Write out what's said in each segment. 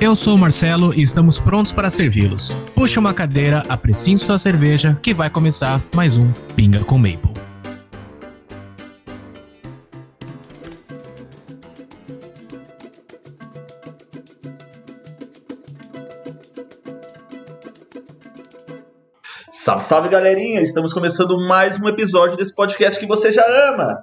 Eu sou o Marcelo e estamos prontos para servi-los. Puxe uma cadeira, apreciem sua cerveja, que vai começar mais um Pinga com Maple. Salve, salve galerinha! Estamos começando mais um episódio desse podcast que você já ama!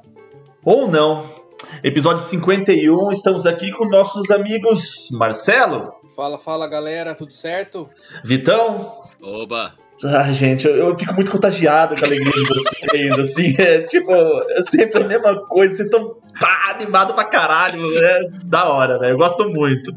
Ou não. Episódio 51, estamos aqui com nossos amigos Marcelo. Fala, fala galera, tudo certo? Vitão. Oba! Ah, gente, eu, eu, fico muito contagiado com a alegria de vocês, assim, é tipo, é sempre a mesma coisa, vocês estão tá, animados pra caralho, é da hora, né? Eu gosto muito.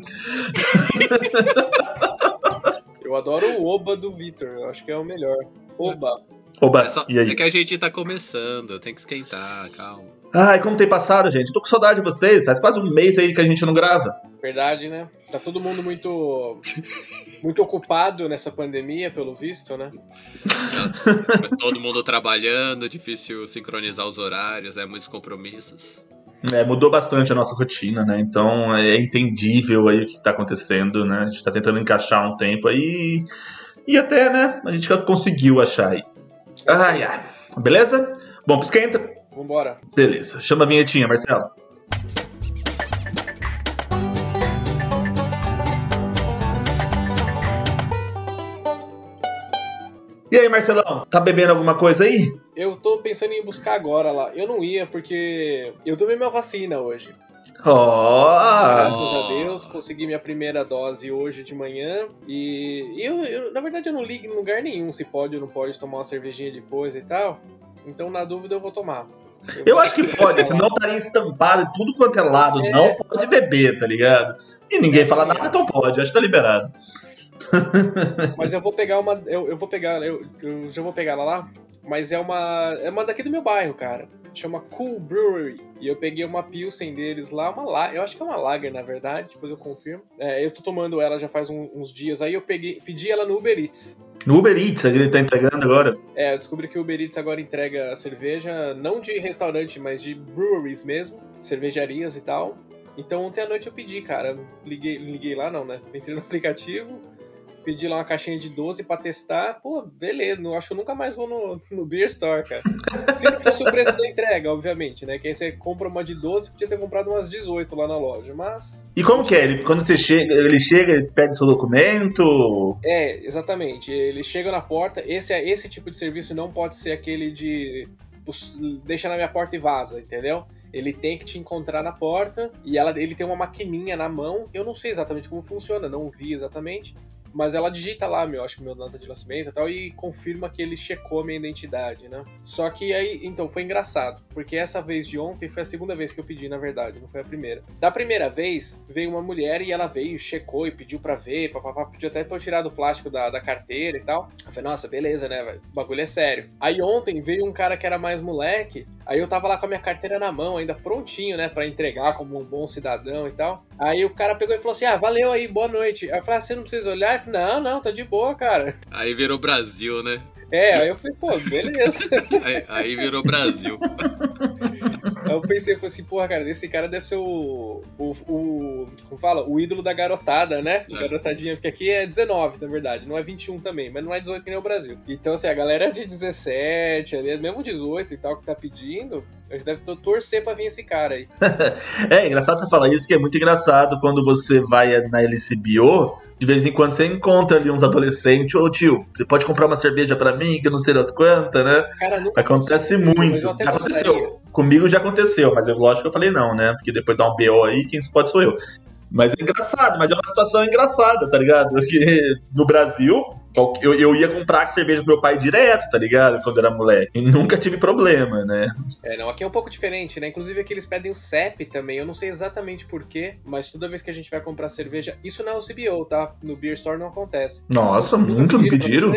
Eu adoro o Oba do Vitor, eu acho que é o melhor. Oba. Oba, é, só, e aí? é que a gente tá começando, tem que esquentar, calma. Ai, como tem passado, gente? Tô com saudade de vocês. Faz quase um mês aí que a gente não grava. Verdade, né? Tá todo mundo muito muito ocupado nessa pandemia, pelo visto, né? todo mundo trabalhando, difícil sincronizar os horários, é muitos compromissos. É, mudou bastante a nossa rotina, né? Então é entendível aí o que tá acontecendo, né? A gente tá tentando encaixar um tempo aí e até, né? A gente conseguiu achar aí. Ai, ai. Beleza? Bom, esquenta. Vambora. Beleza. Chama a vinhetinha, Marcelo. E aí, Marcelão, tá bebendo alguma coisa aí? Eu tô pensando em buscar agora lá. Eu não ia porque eu tomei minha vacina hoje. Oh. Graças a Deus, consegui minha primeira dose hoje de manhã. E eu, eu, na verdade, eu não ligo em lugar nenhum se pode ou não pode tomar uma cervejinha depois e tal. Então, na dúvida, eu vou tomar. Eu, acho que pode, senão estaria estampado em tudo quanto é lado. É. Não pode beber, tá ligado? E ninguém fala nada, então pode, acho que tá liberado. Mas eu vou pegar uma. Eu, eu vou pegar. Eu, eu já vou pegar ela lá. Mas é uma. É uma daqui do meu bairro, cara. Chama Cool Brewery. E eu peguei uma Pilsen deles lá, uma la... Eu acho que é uma Lager, na verdade, depois eu confirmo. É, eu tô tomando ela já faz um, uns dias aí, eu peguei, pedi ela no Uber Eats. No Uber Eats, ele tá entregando agora? É, eu descobri que o Uber Eats agora entrega cerveja, não de restaurante, mas de breweries mesmo, cervejarias e tal. Então ontem à noite eu pedi, cara. Liguei, liguei lá, não, né? Entrei no aplicativo, pedi lá uma caixinha de 12 pra testar. Pô, beleza, não acho que eu nunca mais vou no, no Beer Store, cara. Se não fosse o preço da entrega, obviamente, né? Que aí você compra uma de 12, podia ter comprado umas 18 lá na loja, mas. E como que é? Ele, quando você chega, ele chega, ele pede seu documento? É, exatamente. Ele chega na porta. Esse, esse tipo de serviço não pode ser aquele de. Deixa na minha porta e vaza, entendeu? Ele tem que te encontrar na porta e ela, ele tem uma maquininha na mão. Eu não sei exatamente como funciona, não vi exatamente. Mas ela digita lá, meu, acho que meu data de nascimento e tal, e confirma que ele checou a minha identidade, né? Só que aí, então, foi engraçado, porque essa vez de ontem foi a segunda vez que eu pedi, na verdade, não foi a primeira. Da primeira vez, veio uma mulher e ela veio, checou e pediu pra ver, papapá, pediu até pra eu tirar do plástico da, da carteira e tal. Eu falei, nossa, beleza, né, velho? O bagulho é sério. Aí ontem veio um cara que era mais moleque, aí eu tava lá com a minha carteira na mão, ainda prontinho, né, pra entregar como um bom cidadão e tal. Aí o cara pegou e falou assim: ah, valeu aí, boa noite. Aí eu falei, ah, você não precisa olhar? Não, não, tá de boa, cara. Aí virou Brasil, né? É, aí eu falei, pô, beleza. aí, aí, virou Brasil. Aí eu pensei, falei assim, porra, cara, esse cara deve ser o. o, o como fala? O ídolo da garotada, né? É. Garotadinha, porque aqui é 19, na verdade, não é 21 também, mas não é 18 que nem o Brasil. Então, assim, a galera de 17, ali, mesmo 18 e tal, que tá pedindo, a gente deve torcer pra vir esse cara aí. é, engraçado você falar isso, que é muito engraçado quando você vai na LCBO de vez em quando você encontra ali uns adolescentes, ô tio, você pode comprar uma cerveja para mim, que eu não sei das quantas, né? Cara, Acontece muito. Já aconteceu. Comigo já aconteceu, mas eu, lógico que eu falei não, né? Porque depois dá um BO aí, quem se pode sou eu. Mas é engraçado, mas é uma situação engraçada, tá ligado? Porque no Brasil, eu, eu ia comprar cerveja pro meu pai direto, tá ligado? Quando era moleque. E nunca tive problema, né? É, não, aqui é um pouco diferente, né? Inclusive aqui eles pedem o CEP também. Eu não sei exatamente porquê, mas toda vez que a gente vai comprar cerveja, isso não é o CBO, tá? No Beer Store não acontece. Nossa, nunca, nunca me pediram?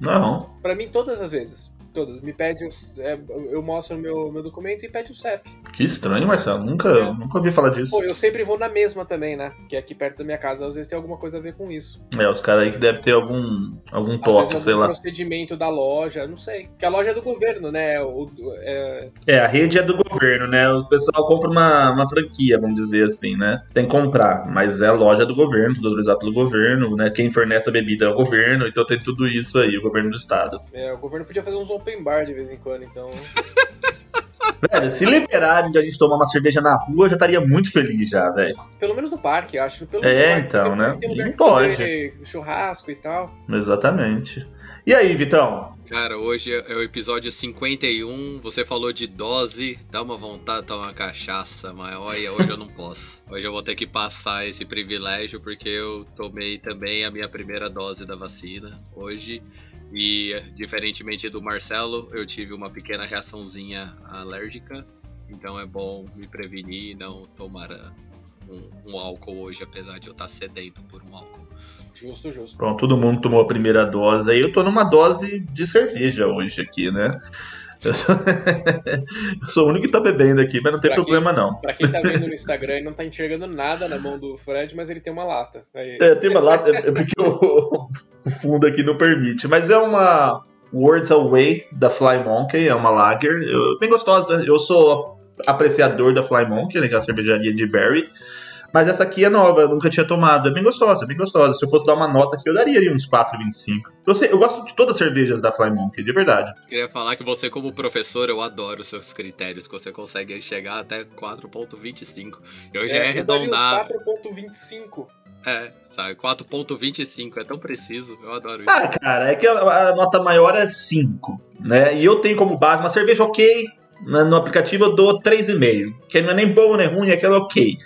Não. Pra mim, todas as vezes. Todas. Me pede, é, eu mostro meu, meu documento e pede o CEP. Que estranho, Marcelo. Nunca, é. nunca ouvi falar disso. Pô, eu sempre vou na mesma também, né? Que é aqui perto da minha casa. Às vezes tem alguma coisa a ver com isso. É, os caras aí que devem ter algum, algum toque, sei lá. procedimento da loja, não sei. Porque a loja é do governo, né? O, é... é, a rede é do governo, né? O pessoal compra uma, uma franquia, vamos dizer assim, né? Tem que comprar, mas é a loja do governo, tudo autorizado pelo governo, né? Quem fornece a bebida é o governo, então tem tudo isso aí, o governo do estado. É, o governo podia fazer uns open bar de vez em quando, então. Velho, se liberarem de a gente tomar uma cerveja na rua, eu já estaria muito feliz já, velho. Pelo menos no parque, acho. Pelo é, então, né? Não pode. Churrasco e tal. Exatamente. E aí, Vitão? Cara, hoje é o episódio 51. Você falou de dose, dá uma vontade de tomar cachaça, mas olha, hoje eu não posso. Hoje eu vou ter que passar esse privilégio porque eu tomei também a minha primeira dose da vacina hoje. E, diferentemente do Marcelo, eu tive uma pequena reaçãozinha alérgica. Então é bom me prevenir e não tomar ah, um, um, álcool hoje, apesar de eu estar sedento por um álcool. Justo, justo. Pronto, todo mundo tomou a primeira dose. Aí eu tô numa dose de cerveja hoje aqui, né? Eu sou, eu sou o único que tá bebendo aqui, mas não tem pra problema quem, não. Pra quem tá vendo no Instagram e não tá enxergando nada na mão do Fred, mas ele tem uma lata. Aí... É, tem uma lata, é porque o, o fundo aqui não permite. Mas é uma Words Away da Fly Monkey, é uma lager, eu, bem gostosa. Eu sou apreciador da Fly Monkey, né, que é a cervejaria de Berry. Mas essa aqui é nova, eu nunca tinha tomado. É bem gostosa, é bem gostosa. Se eu fosse dar uma nota aqui, eu daria ali uns 4,25. Eu, sei, eu gosto de todas as cervejas da Fly Monkey, de verdade. Queria falar que você, como professor, eu adoro os seus critérios, que você consegue chegar até 4,25. Eu já é, ia arredondar. 4,25. É, sabe? 4.25 é tão preciso, eu adoro isso. Ah, cara, é que a, a nota maior é 5, né? E eu tenho como base uma cerveja ok, no aplicativo eu dou 3,5, que não é nem boa nem ruim, é aquela ok.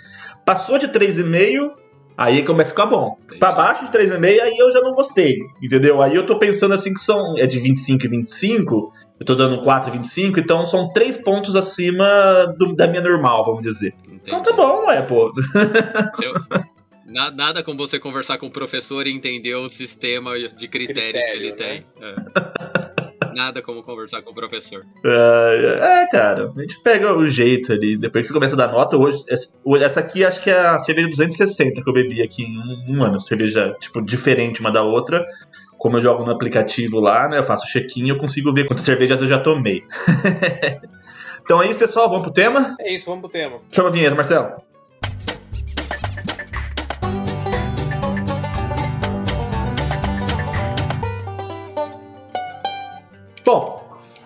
Passou de 3,5, aí começa a ficar bom. Entendi. Pra baixo de 3,5, aí eu já não gostei, entendeu? Aí eu tô pensando assim que são é de 25 e 25, eu tô dando 4,25, então são 3 pontos acima do, da minha normal, vamos dizer. Entendi. Então tá bom, ué, pô. Eu, nada como você conversar com o professor e entender o sistema de critérios Critério, que ele né? tem. É. Nada como conversar com o professor. É, é, cara, a gente pega o jeito ali. Depois que você começa a dar nota, hoje. Essa aqui acho que é a cerveja 260 que eu bebi aqui em um, ano. Cerveja, tipo, diferente uma da outra. Como eu jogo no aplicativo lá, né? Eu faço check-in eu consigo ver quantas cervejas eu já tomei. então é isso, pessoal. Vamos pro tema? É isso, vamos pro tema. Chama a vinheta, Marcelo. Bom,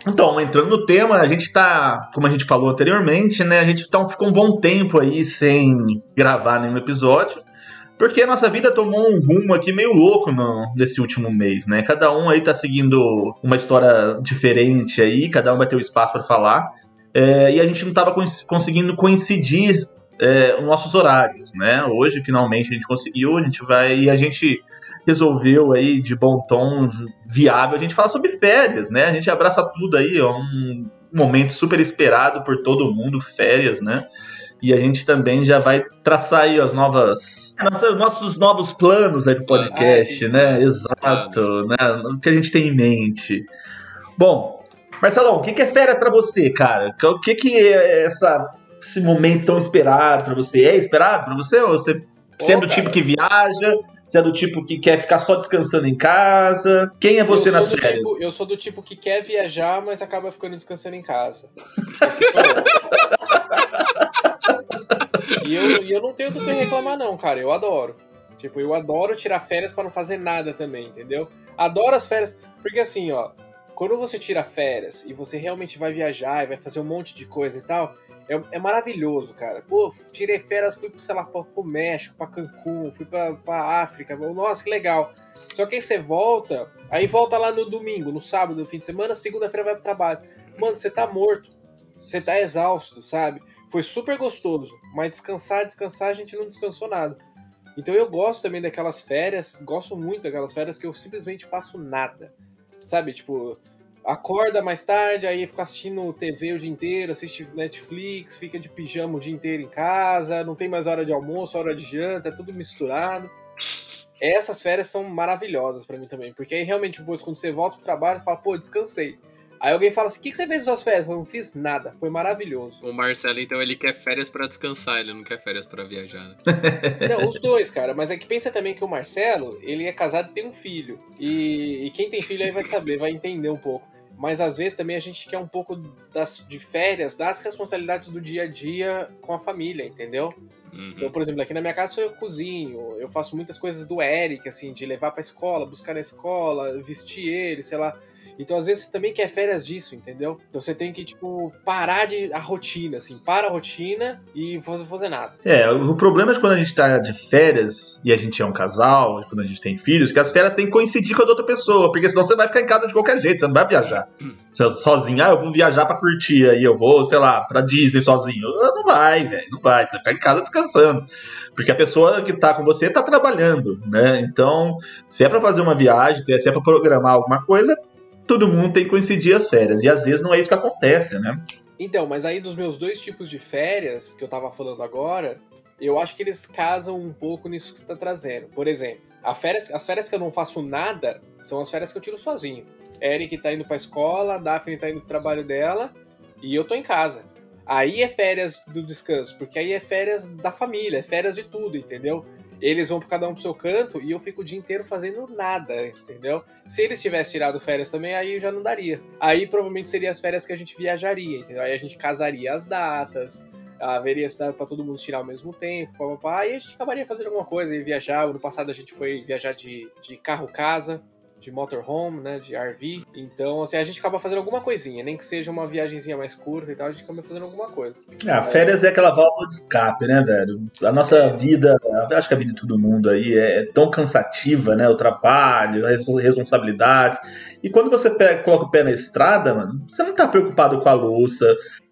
então, entrando no tema, a gente tá, como a gente falou anteriormente, né? A gente tá, ficou um bom tempo aí sem gravar nenhum episódio, porque a nossa vida tomou um rumo aqui meio louco no, nesse último mês, né? Cada um aí tá seguindo uma história diferente aí, cada um vai ter o um espaço para falar, é, e a gente não tava cons conseguindo coincidir é, os nossos horários, né? Hoje, finalmente, a gente conseguiu, a gente vai. E a gente resolveu aí de bom tom, viável, a gente fala sobre férias, né? A gente abraça tudo aí, é um momento super esperado por todo mundo, férias, né? E a gente também já vai traçar aí as novas. Nossa, nossos novos planos aí pro podcast, ah, né? Exato, né? O que a gente tem em mente. Bom, Marcelão, o que é férias para você, cara? O que, que é essa, esse momento tão esperado para você? É esperado para você ou você você é do tipo que viaja? Você é do tipo que quer ficar só descansando em casa? Quem é você nas férias? Tipo, eu sou do tipo que quer viajar, mas acaba ficando descansando em casa. e, eu, e eu não tenho do que reclamar, não, cara. Eu adoro. Tipo, eu adoro tirar férias para não fazer nada também, entendeu? Adoro as férias. Porque assim, ó, quando você tira férias e você realmente vai viajar e vai fazer um monte de coisa e tal, é, é, maravilhoso, cara. Pô, tirei férias, fui, sei lá, pro, pro México, pra Cancún, fui pra, pra África. Nossa, que legal. Só que aí você volta, aí volta lá no domingo, no sábado, no fim de semana, segunda-feira vai pro trabalho. Mano, você tá morto. Você tá exausto, sabe? Foi super gostoso, mas descansar, descansar, a gente não descansou nada. Então eu gosto também daquelas férias, gosto muito daquelas férias que eu simplesmente faço nada. Sabe, tipo, acorda mais tarde, aí fica assistindo TV o dia inteiro, assiste Netflix, fica de pijama o dia inteiro em casa, não tem mais hora de almoço, hora de janta, é tudo misturado. Essas férias são maravilhosas para mim também, porque aí realmente depois quando você volta pro trabalho, você fala, pô, descansei. Aí alguém fala assim: o que, que você fez nas suas férias? Eu não fiz nada, foi maravilhoso. O Marcelo, então, ele quer férias para descansar, ele não quer férias para viajar. Né? não, os dois, cara. Mas é que pensa também que o Marcelo, ele é casado e tem um filho. E, e quem tem filho aí vai saber, vai entender um pouco. Mas às vezes também a gente quer um pouco das, de férias das responsabilidades do dia a dia com a família, entendeu? Uhum. Então, por exemplo, aqui na minha casa eu cozinho, eu faço muitas coisas do Eric, assim, de levar pra escola, buscar na escola, vestir ele, sei lá. Então, às vezes, você também quer férias disso, entendeu? Então, você tem que, tipo, parar de a rotina, assim, para a rotina e fazer, fazer nada. É, o problema é de quando a gente tá de férias e a gente é um casal, quando a gente tem filhos, que as férias têm que coincidir com a outra pessoa, porque senão você vai ficar em casa de qualquer jeito, você não vai viajar. Você sozinho, ah, eu vou viajar pra curtir, aí eu vou, sei lá, pra Disney sozinho. Não vai, velho, não vai, você vai ficar em casa descansando. Porque a pessoa que tá com você tá trabalhando, né? Então, se é para fazer uma viagem, se é para programar alguma coisa, todo mundo tem que coincidir as férias. E às vezes não é isso que acontece, né? Então, mas aí dos meus dois tipos de férias que eu tava falando agora, eu acho que eles casam um pouco nisso que você tá trazendo. Por exemplo, férias, as férias que eu não faço nada são as férias que eu tiro sozinho. Eric tá indo pra escola, Daphne tá indo pro trabalho dela e eu tô em casa. Aí é férias do descanso, porque aí é férias da família, é férias de tudo, entendeu? eles vão cada um pro seu canto e eu fico o dia inteiro fazendo nada, entendeu? Se eles tivessem tirado férias também, aí já não daria. Aí provavelmente seria as férias que a gente viajaria, entendeu? Aí a gente casaria as datas, haveria cidade para todo mundo tirar ao mesmo tempo, papapá, e a gente acabaria fazendo alguma coisa e viajar. No passado a gente foi viajar de, de carro-casa, de motorhome, né, de RV. Então, assim, a gente acaba fazendo alguma coisinha, nem que seja uma viagemzinha mais curta e tal, a gente acaba fazendo alguma coisa. Ah, férias é aquela válvula de escape, né, velho? A nossa vida, acho que a vida de todo mundo aí é tão cansativa, né? O trabalho, as responsabilidades. E quando você coloca o pé na estrada, mano, você não tá preocupado com a louça,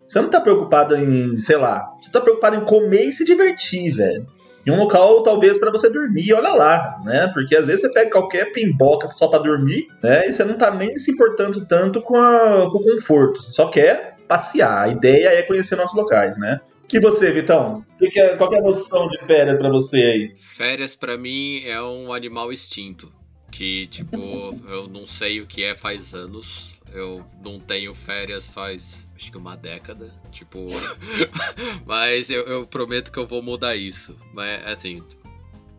você não tá preocupado em, sei lá, você tá preocupado em comer e se divertir, velho em um local talvez para você dormir, olha lá, né? Porque às vezes você pega qualquer pimboca só para dormir, né? E você não tá nem se importando tanto com, a, com o conforto, você só quer passear. A ideia é conhecer nossos locais, né? E você, Vitão? É, qual é a noção de férias para você aí? Férias para mim é um animal extinto. Que, tipo, eu não sei o que é faz anos. Eu não tenho férias faz acho que uma década. Tipo. mas eu, eu, prometo que eu vou mudar isso. Mas assim,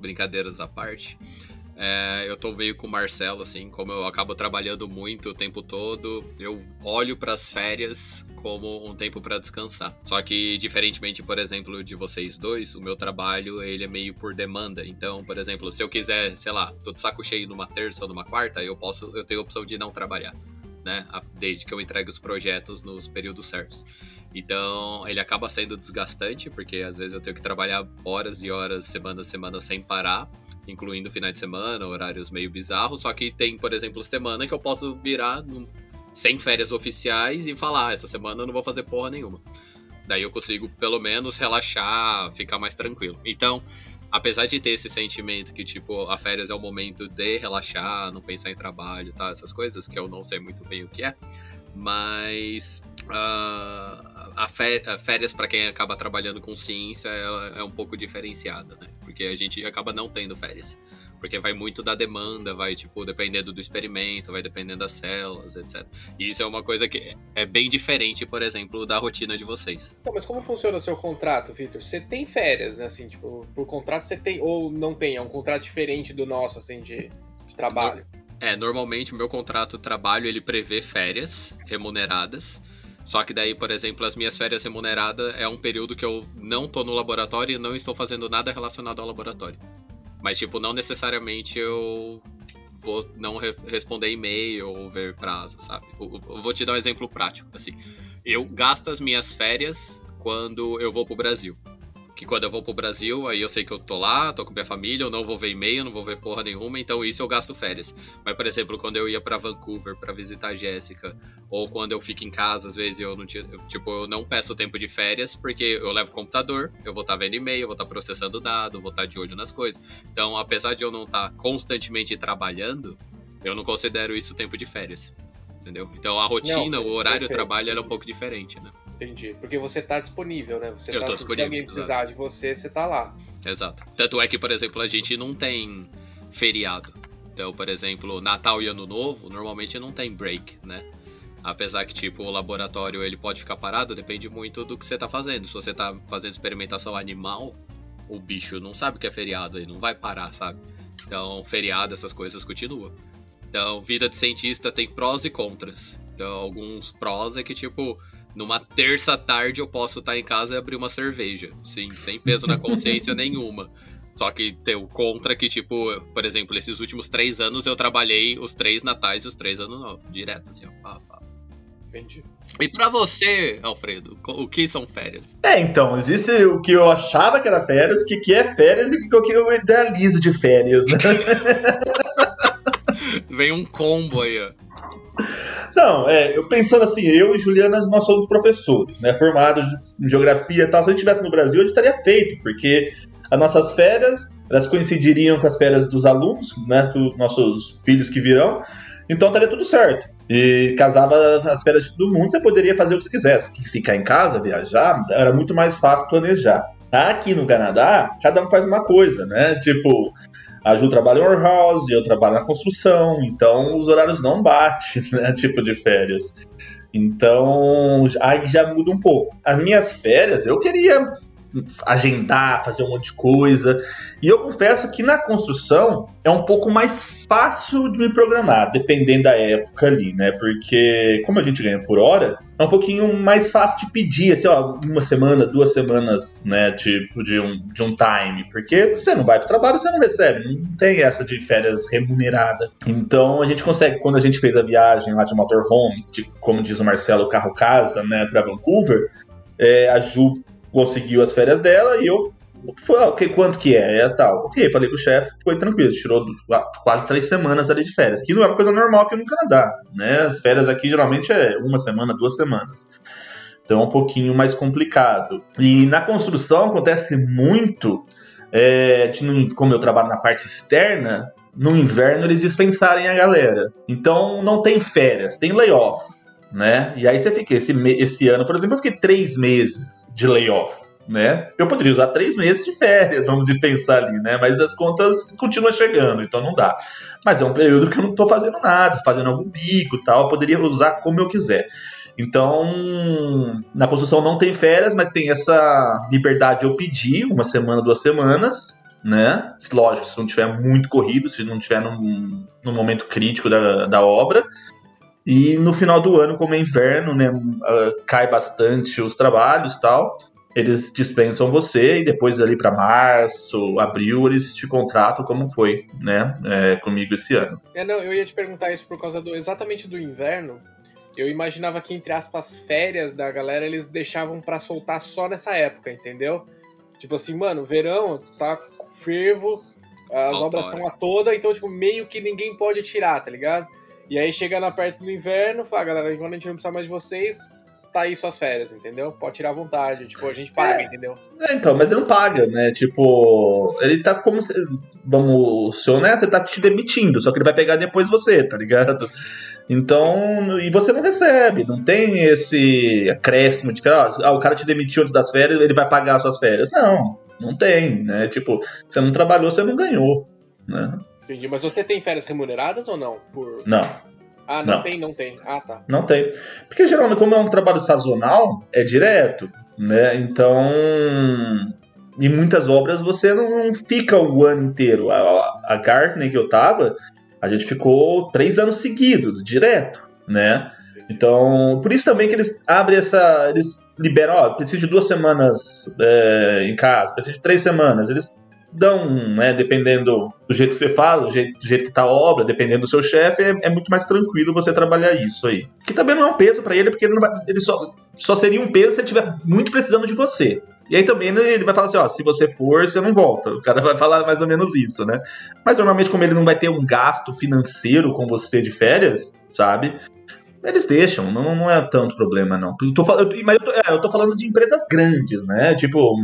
brincadeiras à parte. É, eu tô meio com o Marcelo, assim, como eu acabo trabalhando muito o tempo todo, eu olho para as férias como um tempo para descansar. Só que, diferentemente, por exemplo, de vocês dois, o meu trabalho ele é meio por demanda. Então, por exemplo, se eu quiser, sei lá, tô de saco cheio numa terça ou numa quarta, eu posso, eu tenho a opção de não trabalhar né? Desde que eu entregue os projetos nos períodos certos. Então, ele acaba sendo desgastante, porque às vezes eu tenho que trabalhar horas e horas, semana a semana, sem parar, incluindo finais de semana, horários meio bizarros. Só que tem, por exemplo, semana que eu posso virar num, sem férias oficiais e falar: ah, essa semana eu não vou fazer porra nenhuma. Daí eu consigo, pelo menos, relaxar, ficar mais tranquilo. Então, apesar de ter esse sentimento que, tipo, a férias é o momento de relaxar, não pensar em trabalho, tá? Essas coisas, que eu não sei muito bem o que é. Mas uh, a, férias, para quem acaba trabalhando com ciência, ela é um pouco diferenciada, né? Porque a gente acaba não tendo férias. Porque vai muito da demanda, vai, tipo, dependendo do experimento, vai dependendo das células, etc. E isso é uma coisa que é bem diferente, por exemplo, da rotina de vocês. Então, mas como funciona o seu contrato, Victor? Você tem férias, né? Assim, tipo, por contrato você tem, ou não tem? É um contrato diferente do nosso, assim, de, de trabalho? É, normalmente o meu contrato de trabalho, ele prevê férias remuneradas. Só que daí, por exemplo, as minhas férias remuneradas é um período que eu não tô no laboratório e não estou fazendo nada relacionado ao laboratório. Mas, tipo, não necessariamente eu vou não re responder e-mail ou ver prazo, sabe? Eu, eu vou te dar um exemplo prático, assim. Eu gasto as minhas férias quando eu vou pro Brasil que quando eu vou pro Brasil, aí eu sei que eu tô lá, tô com minha família, eu não vou ver e-mail, não vou ver porra nenhuma, então isso eu gasto férias. Mas, por exemplo, quando eu ia para Vancouver para visitar a Jéssica, ou quando eu fico em casa, às vezes eu não tinha, eu, tipo, eu não peço tempo de férias, porque eu levo computador, eu vou estar tá vendo e-mail, vou estar tá processando dado, vou estar tá de olho nas coisas. Então, apesar de eu não estar tá constantemente trabalhando, eu não considero isso tempo de férias. Entendeu? Então a rotina, não, o horário do trabalho é um pouco diferente, né? Entendi. Porque você tá disponível, né? Você Eu tá, se alguém precisar exato. de você, você tá lá. Exato. Tanto é que, por exemplo, a gente não tem feriado. Então, por exemplo, Natal e Ano Novo, normalmente não tem break, né? Apesar que, tipo, o laboratório ele pode ficar parado, depende muito do que você tá fazendo. Se você tá fazendo experimentação animal, o bicho não sabe que é feriado, ele não vai parar, sabe? Então, feriado, essas coisas continuam. Então, vida de cientista tem prós e contras. Então, alguns prós é que, tipo, numa terça tarde eu posso estar em casa e abrir uma cerveja. Sim, sem peso na consciência nenhuma. Só que tem o contra que, tipo, por exemplo, esses últimos três anos eu trabalhei os três natais e os três anos novos. Direto, assim, ó. Pá, pá. Entendi. E para você, Alfredo, o que são férias? É, então, existe o que eu achava que era férias, o que, que é férias e o que eu idealizo de férias, né? Vem um combo aí, ó. Não, é, eu pensando assim, eu e Juliana, nós somos professores, né? Formados em geografia e tal. Se a gente estivesse no Brasil, a gente estaria feito, porque as nossas férias, elas coincidiriam com as férias dos alunos, né? Dos nossos filhos que virão. Então estaria tudo certo. E casava as férias de todo mundo, você poderia fazer o que você quisesse. Que ficar em casa, viajar, era muito mais fácil planejar. Aqui no Canadá, cada um faz uma coisa, né? Tipo, a Ju trabalha em warehouse, eu trabalho na construção, então os horários não batem, né? Tipo de férias. Então, aí já muda um pouco. As minhas férias, eu queria agendar, fazer um monte de coisa. E eu confesso que na construção é um pouco mais fácil de me programar, dependendo da época ali, né? Porque como a gente ganha por hora, é um pouquinho mais fácil de pedir, assim, ó, uma semana, duas semanas, né? Tipo, de um, de um time. Porque você não vai pro trabalho, você não recebe. Não tem essa de férias remunerada. Então a gente consegue, quando a gente fez a viagem lá de motorhome, de, como diz o Marcelo, carro-casa, né, pra Vancouver, é, a Ju conseguiu as férias dela e eu foi, okay, quanto que é? Tal. Ok, falei com o chefe, foi tranquilo, tirou quase três semanas ali de férias, que não é uma coisa normal aqui no Canadá, né? As férias aqui geralmente é uma semana, duas semanas. Então é um pouquinho mais complicado. E na construção acontece muito, é, como eu trabalho na parte externa, no inverno eles dispensarem a galera. Então não tem férias, tem layoff né? E aí você fica, esse, esse ano, por exemplo, eu fiquei três meses de layoff, né? Eu poderia usar três meses de férias, vamos pensar ali, né? Mas as contas continuam chegando, então não dá. Mas é um período que eu não tô fazendo nada, fazendo algum bico tal, poderia usar como eu quiser. Então, na construção não tem férias, mas tem essa liberdade de eu pedir uma semana, duas semanas, né? Lógico, se não tiver muito corrido, se não tiver num, num momento crítico da, da obra. E no final do ano, como é inverno, né, uh, cai bastante os trabalhos tal, eles dispensam você e depois ali para março, abril, eles te contratam como foi, né, é, comigo esse ano. É, não, eu ia te perguntar isso por causa do exatamente do inverno. Eu imaginava que entre aspas férias da galera eles deixavam para soltar só nessa época, entendeu? Tipo assim, mano, verão tá fervo, as obras estão a toda, então tipo meio que ninguém pode tirar, tá ligado? E aí chega na perto do inverno, fala, galera, quando a gente não precisar mais de vocês, tá aí suas férias, entendeu? Pode tirar à vontade, tipo, a gente paga, é, entendeu? É, então, mas ele não paga, né? Tipo, ele tá como se, vamos ser honestos, ele tá te demitindo, só que ele vai pegar depois você, tá ligado? Então, e você não recebe, não tem esse acréscimo de férias, ah, o cara te demitiu antes das férias, ele vai pagar as suas férias. Não, não tem, né? Tipo, você não trabalhou, você não ganhou, né? Entendi. Mas você tem férias remuneradas ou não? Por... Não. Ah, não, não, tem, não tem. Ah, tá. Não tem. Porque geralmente, como é um trabalho sazonal, é direto, né? Então. Em muitas obras você não fica o ano inteiro. A, a Gartner que eu tava, a gente ficou três anos seguidos, direto, né? Então, por isso também que eles abrem essa. Eles liberam, ó, preciso de duas semanas é, em casa, preciso de três semanas. Eles dão, né, dependendo do jeito que você fala, do jeito, do jeito que tá a obra, dependendo do seu chefe, é, é, muito mais tranquilo você trabalhar isso aí. Que também não é um peso para ele, porque ele, vai, ele, só, só seria um peso se ele estiver muito precisando de você. E aí também ele vai falar assim, ó, se você for, você não volta. O cara vai falar mais ou menos isso, né? Mas normalmente como ele não vai ter um gasto financeiro com você de férias, sabe? Eles deixam, não, não é tanto problema, não. Eu tô, eu, mas eu tô, é, eu tô falando de empresas grandes, né? Tipo,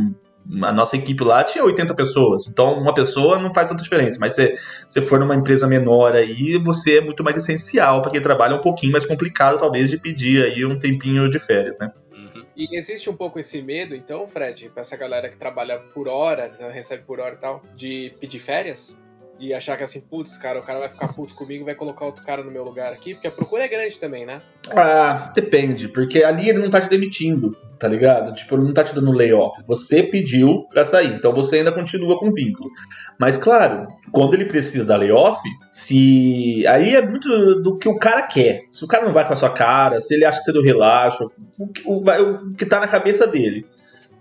a nossa equipe lá tinha 80 pessoas, então uma pessoa não faz tanta diferença, mas se você for numa empresa menor aí, você é muito mais essencial para quem trabalha um pouquinho mais complicado, talvez, de pedir aí um tempinho de férias, né? Uhum. E existe um pouco esse medo, então, Fred, pra essa galera que trabalha por hora, recebe por hora e tal, de pedir férias? E achar que assim, putz, cara, o cara vai ficar puto comigo vai colocar outro cara no meu lugar aqui, porque a procura é grande também, né? Ah, depende, porque ali ele não tá te demitindo, tá ligado? Tipo, ele não tá te dando layoff. Você pediu pra sair, então você ainda continua com vínculo. Mas, claro, quando ele precisa da layoff, se. Aí é muito do que o cara quer. Se o cara não vai com a sua cara, se ele acha que você deu relaxo, o, o, o que tá na cabeça dele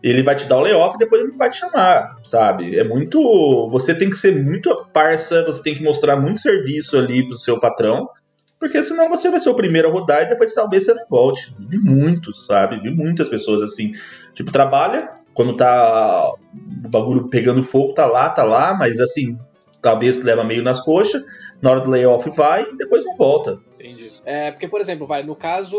ele vai te dar o layoff e depois ele vai te chamar, sabe? É muito. Você tem que ser muito parça, você tem que mostrar muito serviço ali pro seu patrão, porque senão você vai ser o primeiro a rodar e depois talvez você não volte. Vi muitos, sabe? Vi muitas pessoas assim. Tipo, trabalha, quando tá o bagulho pegando fogo, tá lá, tá lá, mas assim, talvez leva meio nas coxas, na hora do layoff vai e depois não volta. Entendi. É, porque, por exemplo, vai, no caso,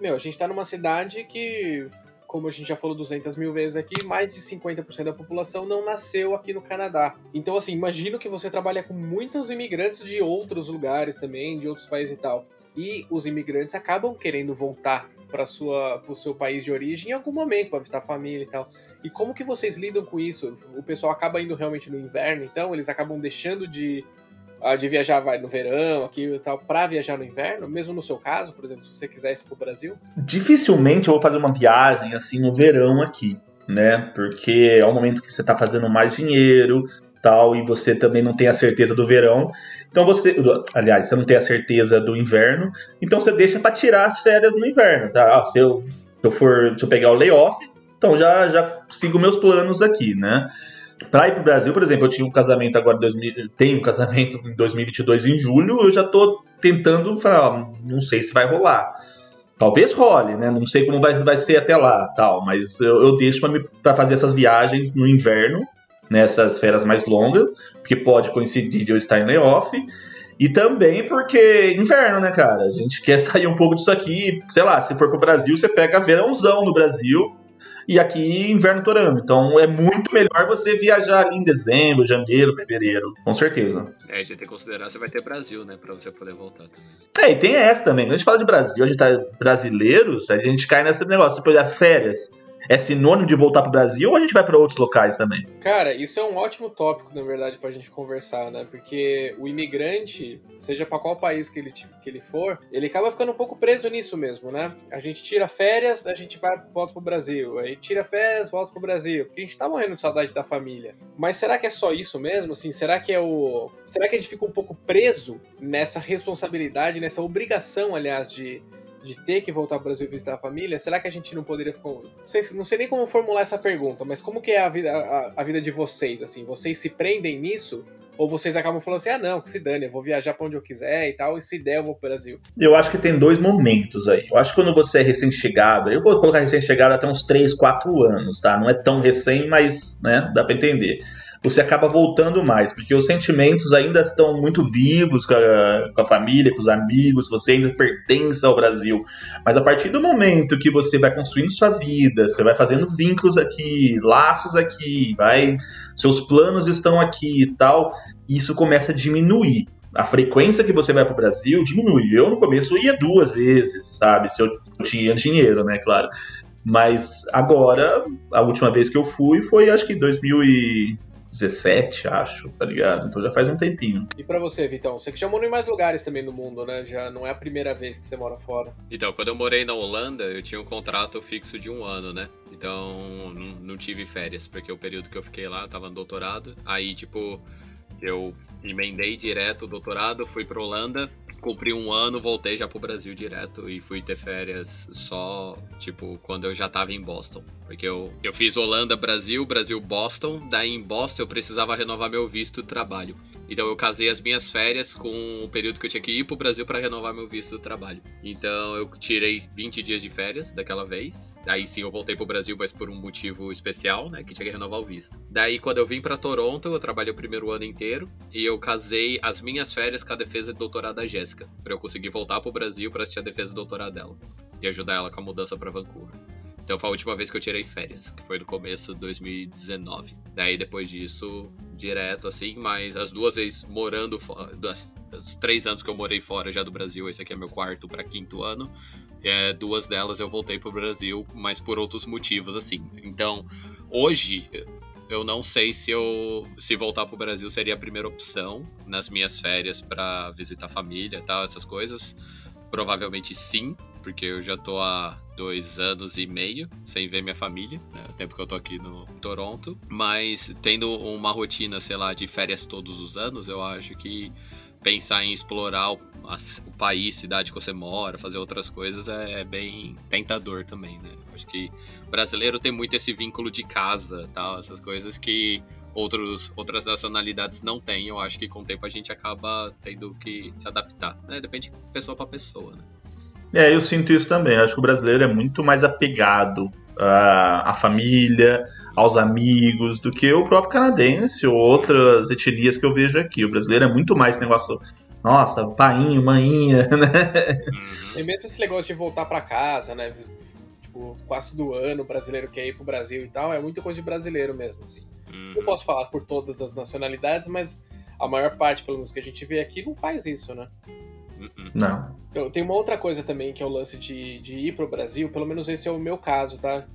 meu, a gente tá numa cidade que como a gente já falou 200 mil vezes aqui, mais de 50% da população não nasceu aqui no Canadá. Então, assim, imagino que você trabalha com muitos imigrantes de outros lugares também, de outros países e tal. E os imigrantes acabam querendo voltar para o seu país de origem em algum momento, para visitar a família e tal. E como que vocês lidam com isso? O pessoal acaba indo realmente no inverno, então eles acabam deixando de de viajar vai no verão aqui e tal, para viajar no inverno, mesmo no seu caso, por exemplo, se você quiser ir para o Brasil? Dificilmente eu vou fazer uma viagem assim no verão aqui, né? Porque é o momento que você está fazendo mais dinheiro, tal, e você também não tem a certeza do verão. Então você, aliás, você não tem a certeza do inverno, então você deixa para tirar as férias no inverno, tá? Ah, se eu, se eu for, se eu pegar o layoff, então já já sigo meus planos aqui, né? Pra ir pro Brasil, por exemplo, eu tinha um casamento agora, 2000, tenho um casamento em 2022 em julho, eu já tô tentando falar, não sei se vai rolar. Talvez role, né? Não sei como vai, vai ser até lá, tal, mas eu, eu deixo para fazer essas viagens no inverno, nessas férias mais longas, porque pode coincidir de eu estar em layoff. E também porque inverno, né, cara? A gente quer sair um pouco disso aqui. Sei lá, se for pro Brasil, você pega verãozão no Brasil e aqui inverno torando. Então é muito melhor você viajar ali em dezembro, janeiro, fevereiro, com certeza. É, a gente tem que considerar você vai ter Brasil, né, pra você poder voltar também. É, e tem essa também. Quando a gente fala de Brasil, a gente tá brasileiros, a gente cai nesse negócio, por exemplo, férias é sinônimo de voltar pro Brasil ou a gente vai para outros locais também? Cara, isso é um ótimo tópico, na verdade, pra gente conversar, né? Porque o imigrante, seja para qual país que ele, que ele for, ele acaba ficando um pouco preso nisso mesmo, né? A gente tira férias, a gente vai, volta pro Brasil. Aí tira férias, volta pro Brasil. Porque a gente tá morrendo de saudade da família. Mas será que é só isso mesmo? Assim, será que é o. Será que a gente fica um pouco preso nessa responsabilidade, nessa obrigação, aliás, de de ter que voltar ao Brasil e visitar a família, será que a gente não poderia ficar. Não sei, não sei nem como formular essa pergunta, mas como que é a vida, a, a, vida de vocês? Assim, vocês se prendem nisso? Ou vocês acabam falando assim, ah não, que se dane, eu vou viajar pra onde eu quiser e tal, e se der eu vou pro Brasil? Eu acho que tem dois momentos aí. Eu acho que quando você é recém-chegado, eu vou colocar recém-chegado até uns 3, 4 anos, tá? Não é tão recém, mas, né, dá pra entender você acaba voltando mais, porque os sentimentos ainda estão muito vivos com a, com a, família, com os amigos, você ainda pertence ao Brasil. Mas a partir do momento que você vai construindo sua vida, você vai fazendo vínculos aqui, laços aqui, vai, seus planos estão aqui e tal, isso começa a diminuir. A frequência que você vai para o Brasil diminui. Eu no começo ia duas vezes, sabe? Se eu tinha dinheiro, né, claro. Mas agora, a última vez que eu fui foi acho que 2000 e 17, acho, tá ligado? Então já faz um tempinho. E para você, Vitão? Você que já morou em mais lugares também no mundo, né? Já não é a primeira vez que você mora fora. Então, quando eu morei na Holanda, eu tinha um contrato fixo de um ano, né? Então, não, não tive férias, porque o período que eu fiquei lá, eu tava no doutorado. Aí, tipo, eu emendei direto o doutorado, fui pra Holanda, cumpri um ano, voltei já pro Brasil direto e fui ter férias só, tipo, quando eu já tava em Boston. Porque eu, eu fiz Holanda, Brasil, Brasil, Boston. Daí em Boston eu precisava renovar meu visto de trabalho. Então eu casei as minhas férias com o período que eu tinha que ir pro Brasil para renovar meu visto de trabalho. Então eu tirei 20 dias de férias daquela vez. Aí sim eu voltei pro Brasil, mas por um motivo especial, né? Que tinha que renovar o visto. Daí quando eu vim para Toronto, eu trabalhei o primeiro ano inteiro. E eu casei as minhas férias com a defesa de doutorado da Jéssica Jéssica, para eu conseguir voltar pro Brasil para assistir a defesa do doutorado dela e ajudar ela com a mudança para Vancouver. Então foi a última vez que eu tirei férias, que foi no começo de 2019. Daí depois disso, direto assim, mas as duas vezes morando os três anos que eu morei fora já do Brasil, esse aqui é meu quarto para quinto ano. É, duas delas eu voltei pro Brasil, mas por outros motivos assim. Então, hoje eu não sei se eu se voltar pro Brasil seria a primeira opção nas minhas férias para visitar a família e tal, essas coisas. Provavelmente sim, porque eu já tô há dois anos e meio sem ver minha família, né, o tempo que eu tô aqui no Toronto. Mas tendo uma rotina, sei lá, de férias todos os anos, eu acho que pensar em explorar o, a, o, país, cidade que você mora, fazer outras coisas é, é, bem tentador também, né? Acho que brasileiro tem muito esse vínculo de casa, tal, essas coisas que outros, outras nacionalidades não têm. Eu acho que com o tempo a gente acaba tendo que se adaptar, né? Depende de pessoa para pessoa, né? É, eu sinto isso também. Eu acho que o brasileiro é muito mais apegado à, à família, aos amigos, do que o próprio canadense ou outras etnias que eu vejo aqui. O brasileiro é muito mais negócio. Nossa, painho, maninha, né? E mesmo esse negócio de voltar para casa, né? Tipo, quase todo ano o brasileiro quer ir pro Brasil e tal, é muita coisa de brasileiro mesmo, assim. Uhum. Não posso falar por todas as nacionalidades, mas a maior parte, pelo menos que a gente vê aqui, não faz isso, né? Uhum. Não. Então, tem uma outra coisa também que é o lance de, de ir pro Brasil, pelo menos esse é o meu caso, tá?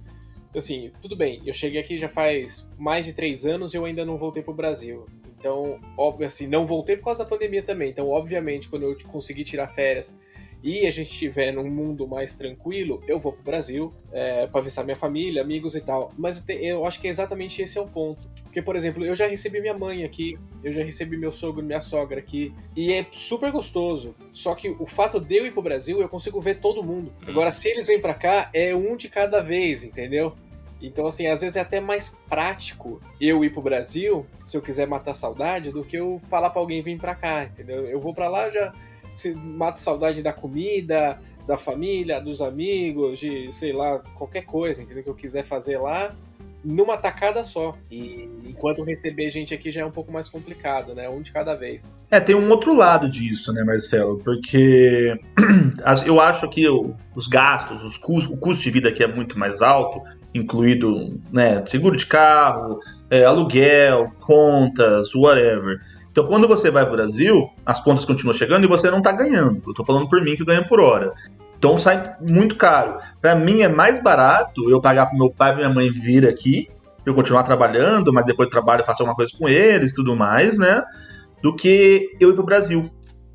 Assim, tudo bem, eu cheguei aqui já faz mais de três anos e eu ainda não voltei pro Brasil. Então, óbvio, assim, não voltei por causa da pandemia também. Então, obviamente, quando eu conseguir tirar férias e a gente estiver num mundo mais tranquilo, eu vou pro Brasil é, para visitar minha família, amigos e tal. Mas eu acho que é exatamente esse é o ponto. Porque, por exemplo, eu já recebi minha mãe aqui, eu já recebi meu sogro, minha sogra aqui, e é super gostoso. Só que o fato de eu ir pro Brasil, eu consigo ver todo mundo. Hum. Agora, se eles vêm para cá, é um de cada vez, entendeu? Então, assim, às vezes é até mais prático eu ir pro Brasil, se eu quiser matar saudade, do que eu falar para alguém vir para cá, entendeu? Eu vou para lá já você mata saudade da comida, da família, dos amigos, de sei lá, qualquer coisa, entendeu? Que eu quiser fazer lá numa tacada só. E enquanto receber gente aqui já é um pouco mais complicado, né? Um de cada vez. É, tem um outro lado disso, né, Marcelo? Porque eu acho que os gastos, os custos, o custo de vida aqui é muito mais alto, incluído né, seguro de carro, é, aluguel, contas, whatever. Então, quando você vai para o Brasil, as contas continuam chegando e você não está ganhando. Eu estou falando por mim que ganho por hora. Então sai muito caro. Para mim é mais barato eu pagar para meu pai e minha mãe vir aqui, eu continuar trabalhando, mas depois do trabalho faço alguma coisa com eles e tudo mais, né? Do que eu ir para o Brasil,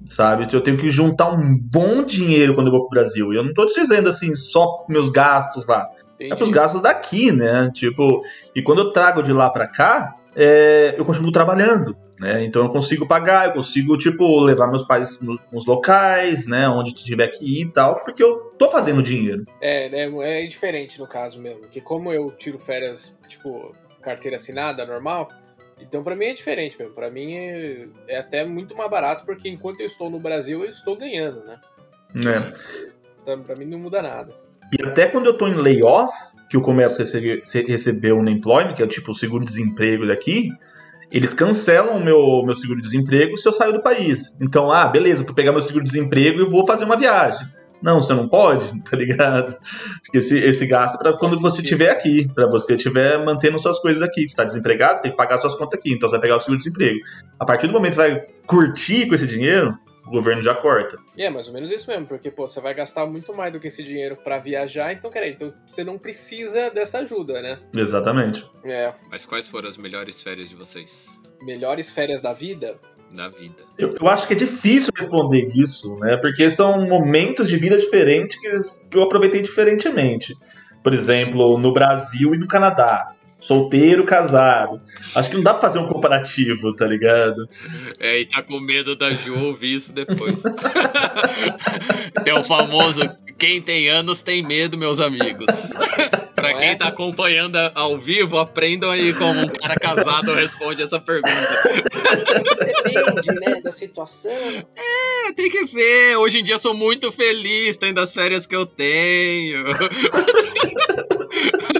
sabe? Eu tenho que juntar um bom dinheiro quando eu vou para o Brasil. E eu não estou dizendo assim só meus gastos lá. Entendi. É para os gastos daqui, né? Tipo, e quando eu trago de lá para cá, é, eu continuo trabalhando. Né? Então eu consigo pagar, eu consigo, tipo, levar meus pais nos locais, né? Onde tiver que ir e tal, porque eu tô fazendo dinheiro. É, é, é diferente no caso mesmo. Que como eu tiro férias, tipo, carteira assinada, normal, então para mim é diferente mesmo. Para mim é, é, até muito mais barato, porque enquanto eu estou no Brasil, eu estou ganhando, né? É. Então pra mim não muda nada. E até quando eu tô em layoff, que eu começo a receber, receber o unemployment, que é tipo o seguro-desemprego daqui, eles cancelam o meu, meu seguro-desemprego se eu sair do país. Então, ah, beleza, vou pegar meu seguro-desemprego e vou fazer uma viagem. Não, você não pode, tá ligado? Porque esse, esse gasto é para quando você estiver aqui, para você estiver mantendo suas coisas aqui. Você está desempregado, você tem que pagar suas contas aqui, então você vai pegar o seguro-desemprego. A partir do momento que você vai curtir com esse dinheiro, o governo já corta. E é mais ou menos isso mesmo, porque pô, você vai gastar muito mais do que esse dinheiro para viajar, então, cara, então você não precisa dessa ajuda, né? Exatamente. É. Mas quais foram as melhores férias de vocês? Melhores férias da vida? Da vida. Eu, eu acho que é difícil responder isso, né? Porque são momentos de vida diferentes que eu aproveitei diferentemente. Por exemplo, no Brasil e no Canadá solteiro, casado. Acho que não dá pra fazer um comparativo, tá ligado? É, e tá com medo da Ju ouvir isso depois. tem o famoso quem tem anos tem medo, meus amigos. pra quem tá acompanhando ao vivo, aprendam aí como um cara casado responde essa pergunta. Depende, né, da situação. É, tem que ver. Hoje em dia sou muito feliz, tem das férias que eu tenho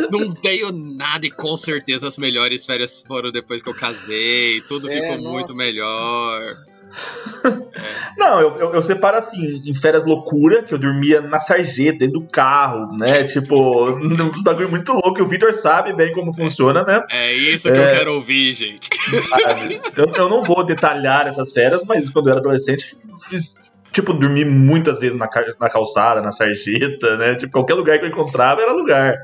não tenho nada e com certeza as melhores férias foram depois que eu casei. Tudo é, ficou nossa. muito melhor. Não, eu, eu, eu, separo assim, em férias loucura, que eu dormia na sarjeta, dentro do carro, né? tipo, um bagulho muito louco, e o Victor sabe bem como funciona, né? É isso que é, eu quero ouvir, gente. Eu, eu não vou detalhar essas férias, mas quando eu era adolescente, fiz tipo, dormi muitas vezes na, na calçada, na sarjeta, né? Tipo, qualquer lugar que eu encontrava era lugar.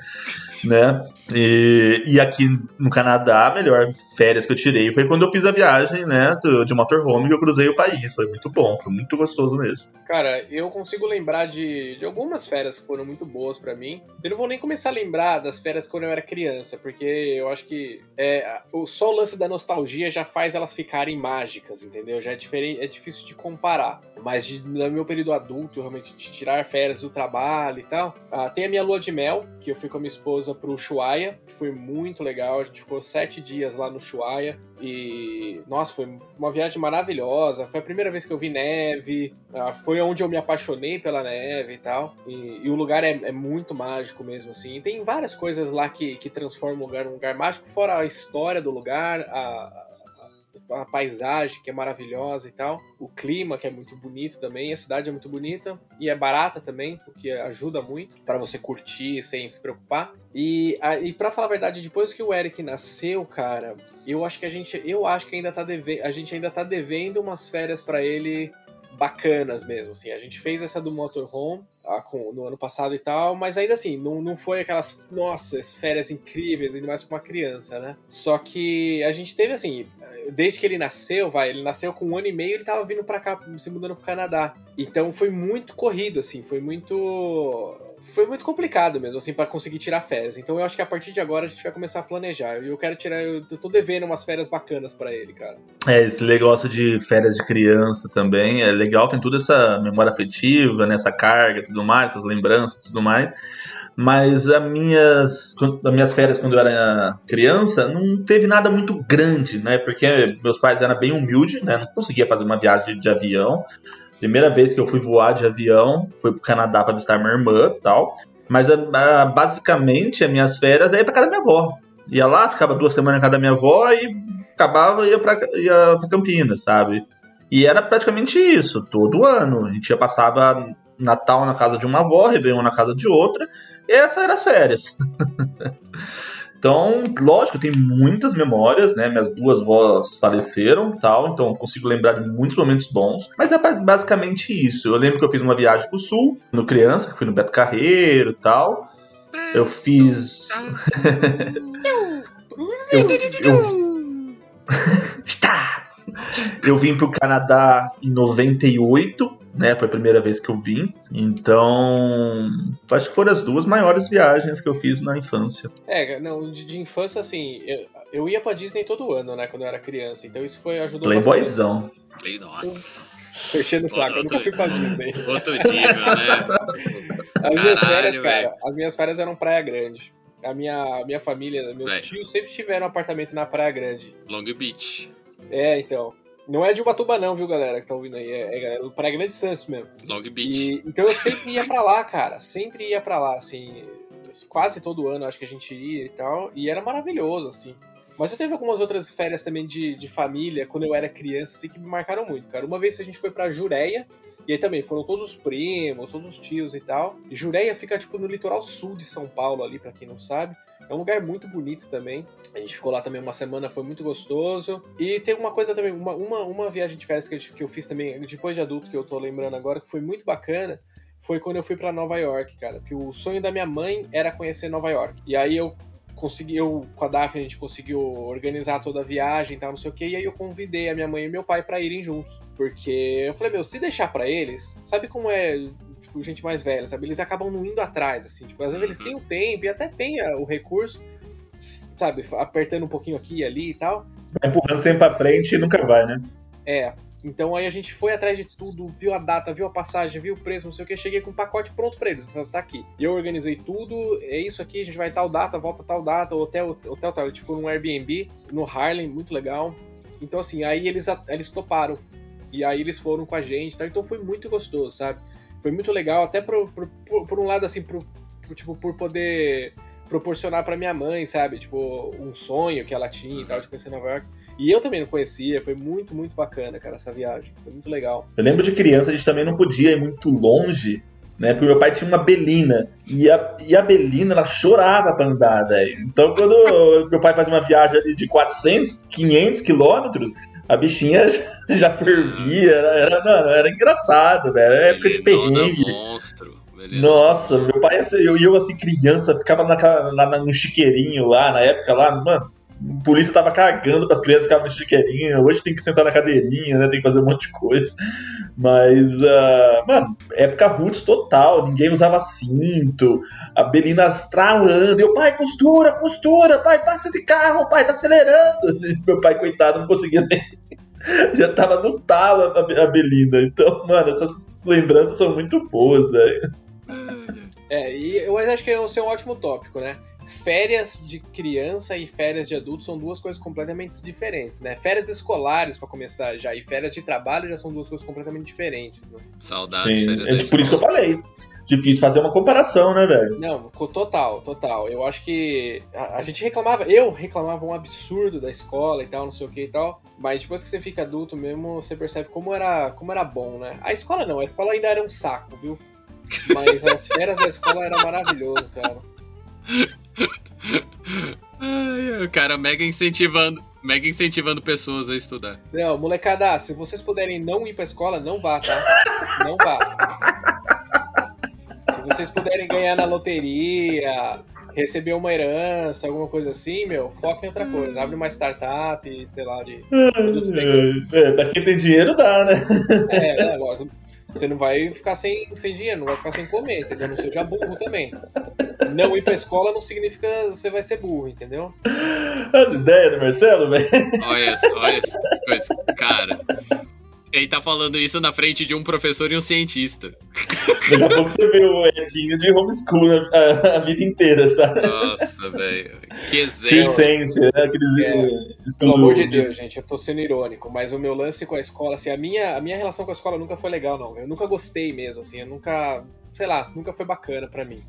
né? E, e aqui no Canadá, a melhor férias que eu tirei foi quando eu fiz a viagem, né, de motorhome e eu cruzei o país. Foi muito bom, foi muito gostoso mesmo. Cara, eu consigo lembrar de, de algumas férias que foram muito boas para mim. Eu não vou nem começar a lembrar das férias quando eu era criança, porque eu acho que é, só o lance da nostalgia já faz elas ficarem mágicas, entendeu? Já é diferente, é difícil de comparar. Mas de, no meu período adulto, realmente, de tirar férias do trabalho e tal, ah, tem a minha lua de mel, que eu fui com a minha esposa pro Ushuaia, que foi muito legal. A gente ficou sete dias lá no Ushuaia e, nossa, foi uma viagem maravilhosa. Foi a primeira vez que eu vi neve, uh, foi onde eu me apaixonei pela neve e tal. E, e o lugar é, é, muito mágico mesmo, assim. tem várias coisas lá que, que transformam o lugar num lugar mágico, fora a história do lugar, a, a paisagem que é maravilhosa e tal, o clima que é muito bonito também, a cidade é muito bonita e é barata também, o que ajuda muito para você curtir sem se preocupar. E, e para falar a verdade, depois que o Eric nasceu, cara, eu acho que a gente, eu acho que ainda tá a gente ainda tá devendo umas férias para ele bacanas mesmo, assim. A gente fez essa do motorhome ah, com, no ano passado e tal, mas ainda assim, não, não foi aquelas, nossa, férias incríveis, ainda mais com uma criança, né? Só que a gente teve, assim, desde que ele nasceu, vai, ele nasceu com um ano e meio, ele tava vindo para cá, se mudando pro Canadá. Então foi muito corrido, assim, foi muito foi muito complicado mesmo, assim, para conseguir tirar férias. Então eu acho que a partir de agora a gente vai começar a planejar. Eu quero tirar, eu tô devendo umas férias bacanas para ele, cara. É, esse negócio de férias de criança também é legal, tem toda essa memória afetiva, né, essa carga tudo mais, essas lembranças tudo mais. Mas as minhas, as minhas férias quando eu era criança não teve nada muito grande, né? Porque meus pais eram bem humildes, né? Não conseguia fazer uma viagem de, de avião. Primeira vez que eu fui voar de avião foi pro Canadá para visitar minha irmã tal. Mas basicamente as minhas férias é ir pra casa da minha avó. Ia lá, ficava duas semanas na casa da minha avó e acabava e ia pra, ia pra Campinas, sabe? E era praticamente isso, todo ano. A gente ia passava Natal na casa de uma avó, Réveillon na casa de outra, e essas eram as férias. Então, lógico, tem muitas memórias, né? Minhas duas vós faleceram tal, então consigo lembrar de muitos momentos bons. Mas é basicamente isso. Eu lembro que eu fiz uma viagem pro sul, no criança, que fui no Beto Carreiro e tal. Eu fiz. eu, eu... Está! Eu vim pro Canadá em 98, né? Foi a primeira vez que eu vim. Então, acho que foram as duas maiores viagens que eu fiz na infância. É, não, de, de infância, assim, eu, eu ia pra Disney todo ano, né? Quando eu era criança. Então isso foi ajudou Playboyzão. Play, nossa. Fechando o saco, eu nunca fui pra Disney. Outro nível, né? as minhas férias, cara, as minhas férias eram Praia Grande. A minha, a minha família, meus Véio. tios sempre tiveram um apartamento na Praia Grande. Long Beach. É, então. Não é de Ubatuba não, viu, galera, que tá ouvindo aí. É, é, do Praia Grande Santos mesmo. Long Beach. E, então eu sempre ia pra lá, cara. Sempre ia pra lá, assim. Quase todo ano acho que a gente ia e tal. E era maravilhoso, assim. Mas eu teve algumas outras férias também de, de família, quando eu era criança, assim, que me marcaram muito, cara. Uma vez a gente foi pra Jureia, e aí também foram todos os primos, todos os tios e tal. E Jureia fica, tipo, no litoral sul de São Paulo ali, para quem não sabe. É um lugar muito bonito também. A gente ficou lá também uma semana, foi muito gostoso. E tem uma coisa também, uma, uma, uma viagem de férias que, que eu fiz também, depois de adulto, que eu tô lembrando agora, que foi muito bacana foi quando eu fui para Nova York, cara. Que o sonho da minha mãe era conhecer Nova York. E aí eu consegui, eu com a Daphne, a gente conseguiu organizar toda a viagem tal, não sei o que. E aí eu convidei a minha mãe e meu pai para irem juntos. Porque eu falei, meu, se deixar para eles, sabe como é tipo, gente mais velha, sabe? Eles acabam não indo atrás, assim. Tipo, às vezes eles uhum. têm o tempo e até têm o recurso, sabe? Apertando um pouquinho aqui e ali e tal. Vai empurrando sempre pra frente e nunca vai, né? É. Então aí a gente foi atrás de tudo, viu a data, viu a passagem, viu o preço, não sei o que, cheguei com um pacote pronto para eles. Falei, tá aqui. E eu organizei tudo, é isso aqui, a gente vai tal data, volta tal data, hotel, hotel tal. Tipo, num Airbnb, no Harlem, muito legal. Então assim, aí eles, eles toparam. E aí eles foram com a gente, tá? então foi muito gostoso, sabe? Foi muito legal, até por, por, por, um lado, assim, pro, pro, tipo, por poder proporcionar para minha mãe, sabe? Tipo, um sonho que ela tinha e tal, de conhecer Nova York. E eu também não conhecia, foi muito, muito bacana, cara, essa viagem. Foi muito legal. Eu lembro de criança, a gente também não podia ir muito longe, né? Porque meu pai tinha uma Belina. E a, e a Belina, ela chorava pra andar, velho. Então, quando meu pai fazia uma viagem de 400, 500 quilômetros, a bichinha já fervia, era, era, não, era engraçado, velho. Era época de perrengue. Monstro. Beleza. Nossa, meu pai, eu, eu assim, criança, ficava naquela, na, no chiqueirinho lá, na época lá, mano, a polícia tava cagando para as crianças ficarem no chiqueirinho. Hoje tem que sentar na cadeirinha, né? Tem que fazer um monte de coisa. Mas, uh, mano, época roots total. Ninguém usava cinto. A Belina estralando. Eu, pai, costura, costura. Pai, passa esse carro. Pai, tá acelerando. Meu pai, coitado, não conseguia nem. Já tava no talo a Belinda. Então, mano, essas lembranças são muito boas, velho. É, e eu acho que é um ótimo tópico, né? Férias de criança e férias de adulto são duas coisas completamente diferentes, né? Férias escolares, para começar já, e férias de trabalho já são duas coisas completamente diferentes, né? Saudades, Sim, férias é por isso que eu falei. Difícil fazer uma comparação, né, velho? Não, total, total. Eu acho que a, a, gente reclamava, eu reclamava um absurdo da escola e tal, não sei o que e tal, mas depois que você fica adulto mesmo, você percebe como era, como era bom, né? A escola não, a escola ainda era um saco, viu? Mas as férias da escola era maravilhoso, cara. Ai, o cara mega incentivando, mega incentivando pessoas a estudar. Não, molecada, se vocês puderem não ir pra escola, não vá, tá? Não vá. Se vocês puderem ganhar na loteria, receber uma herança, alguma coisa assim, meu, foca em outra coisa. Abre uma startup, sei lá, de produto É, é, pra quem tem dinheiro dá, né? É, é, você não vai ficar sem, sem dinheiro, não vai ficar sem comer, entendeu? Não seja burro também. Não ir pra escola não significa que você vai ser burro, entendeu? As ideias do Marcelo, velho. Olha, olha essa coisa. Cara, ele tá falando isso na frente de um professor e um cientista. Daqui a pouco você vê o Eriquinho de homeschool a, a vida inteira, sabe? Nossa, velho. Que exemplo. Circência, né? Aqueles é, estudos. Pelo amor de Deus, gente, eu tô sendo irônico, mas o meu lance com a escola, assim, a minha, a minha relação com a escola nunca foi legal, não. Eu nunca gostei mesmo, assim, eu nunca, sei lá, nunca foi bacana para mim.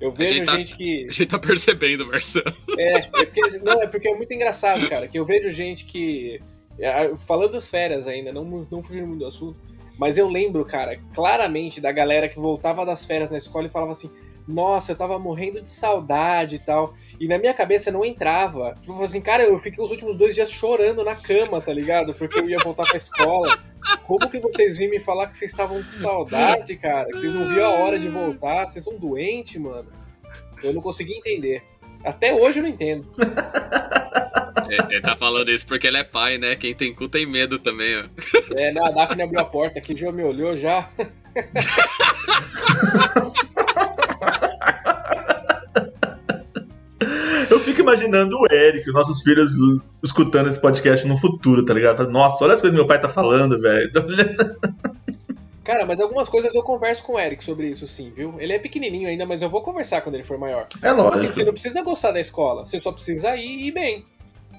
Eu vejo gente, tá, gente, que. A gente tá percebendo, Marcelo. É, é porque, não, é porque é muito engraçado, cara, que eu vejo gente que é, falando das férias ainda, não, não fugindo muito do assunto, mas eu lembro, cara, claramente da galera que voltava das férias na escola e falava assim: Nossa, eu tava morrendo de saudade e tal. E na minha cabeça não entrava. Tipo assim, cara, eu fiquei os últimos dois dias chorando na cama, tá ligado? Porque eu ia voltar pra escola. Como que vocês vêm me falar que vocês estavam com saudade, cara? Que vocês não viam a hora de voltar? Vocês são doentes, mano. Eu não consegui entender. Até hoje eu não entendo. Ele tá falando isso porque ele é pai, né? Quem tem cu tem medo também, ó. É, não, a Daphne abriu a porta aqui, já me olhou já. Eu fico imaginando o Eric, nossos filhos escutando esse podcast no futuro, tá ligado? Nossa, olha as coisas que meu pai tá falando, velho. Cara, mas algumas coisas eu converso com o Eric sobre isso, sim, viu? Ele é pequenininho ainda, mas eu vou conversar quando ele for maior. É lógico. Assim, você não precisa gostar da escola, você só precisa ir e ir bem.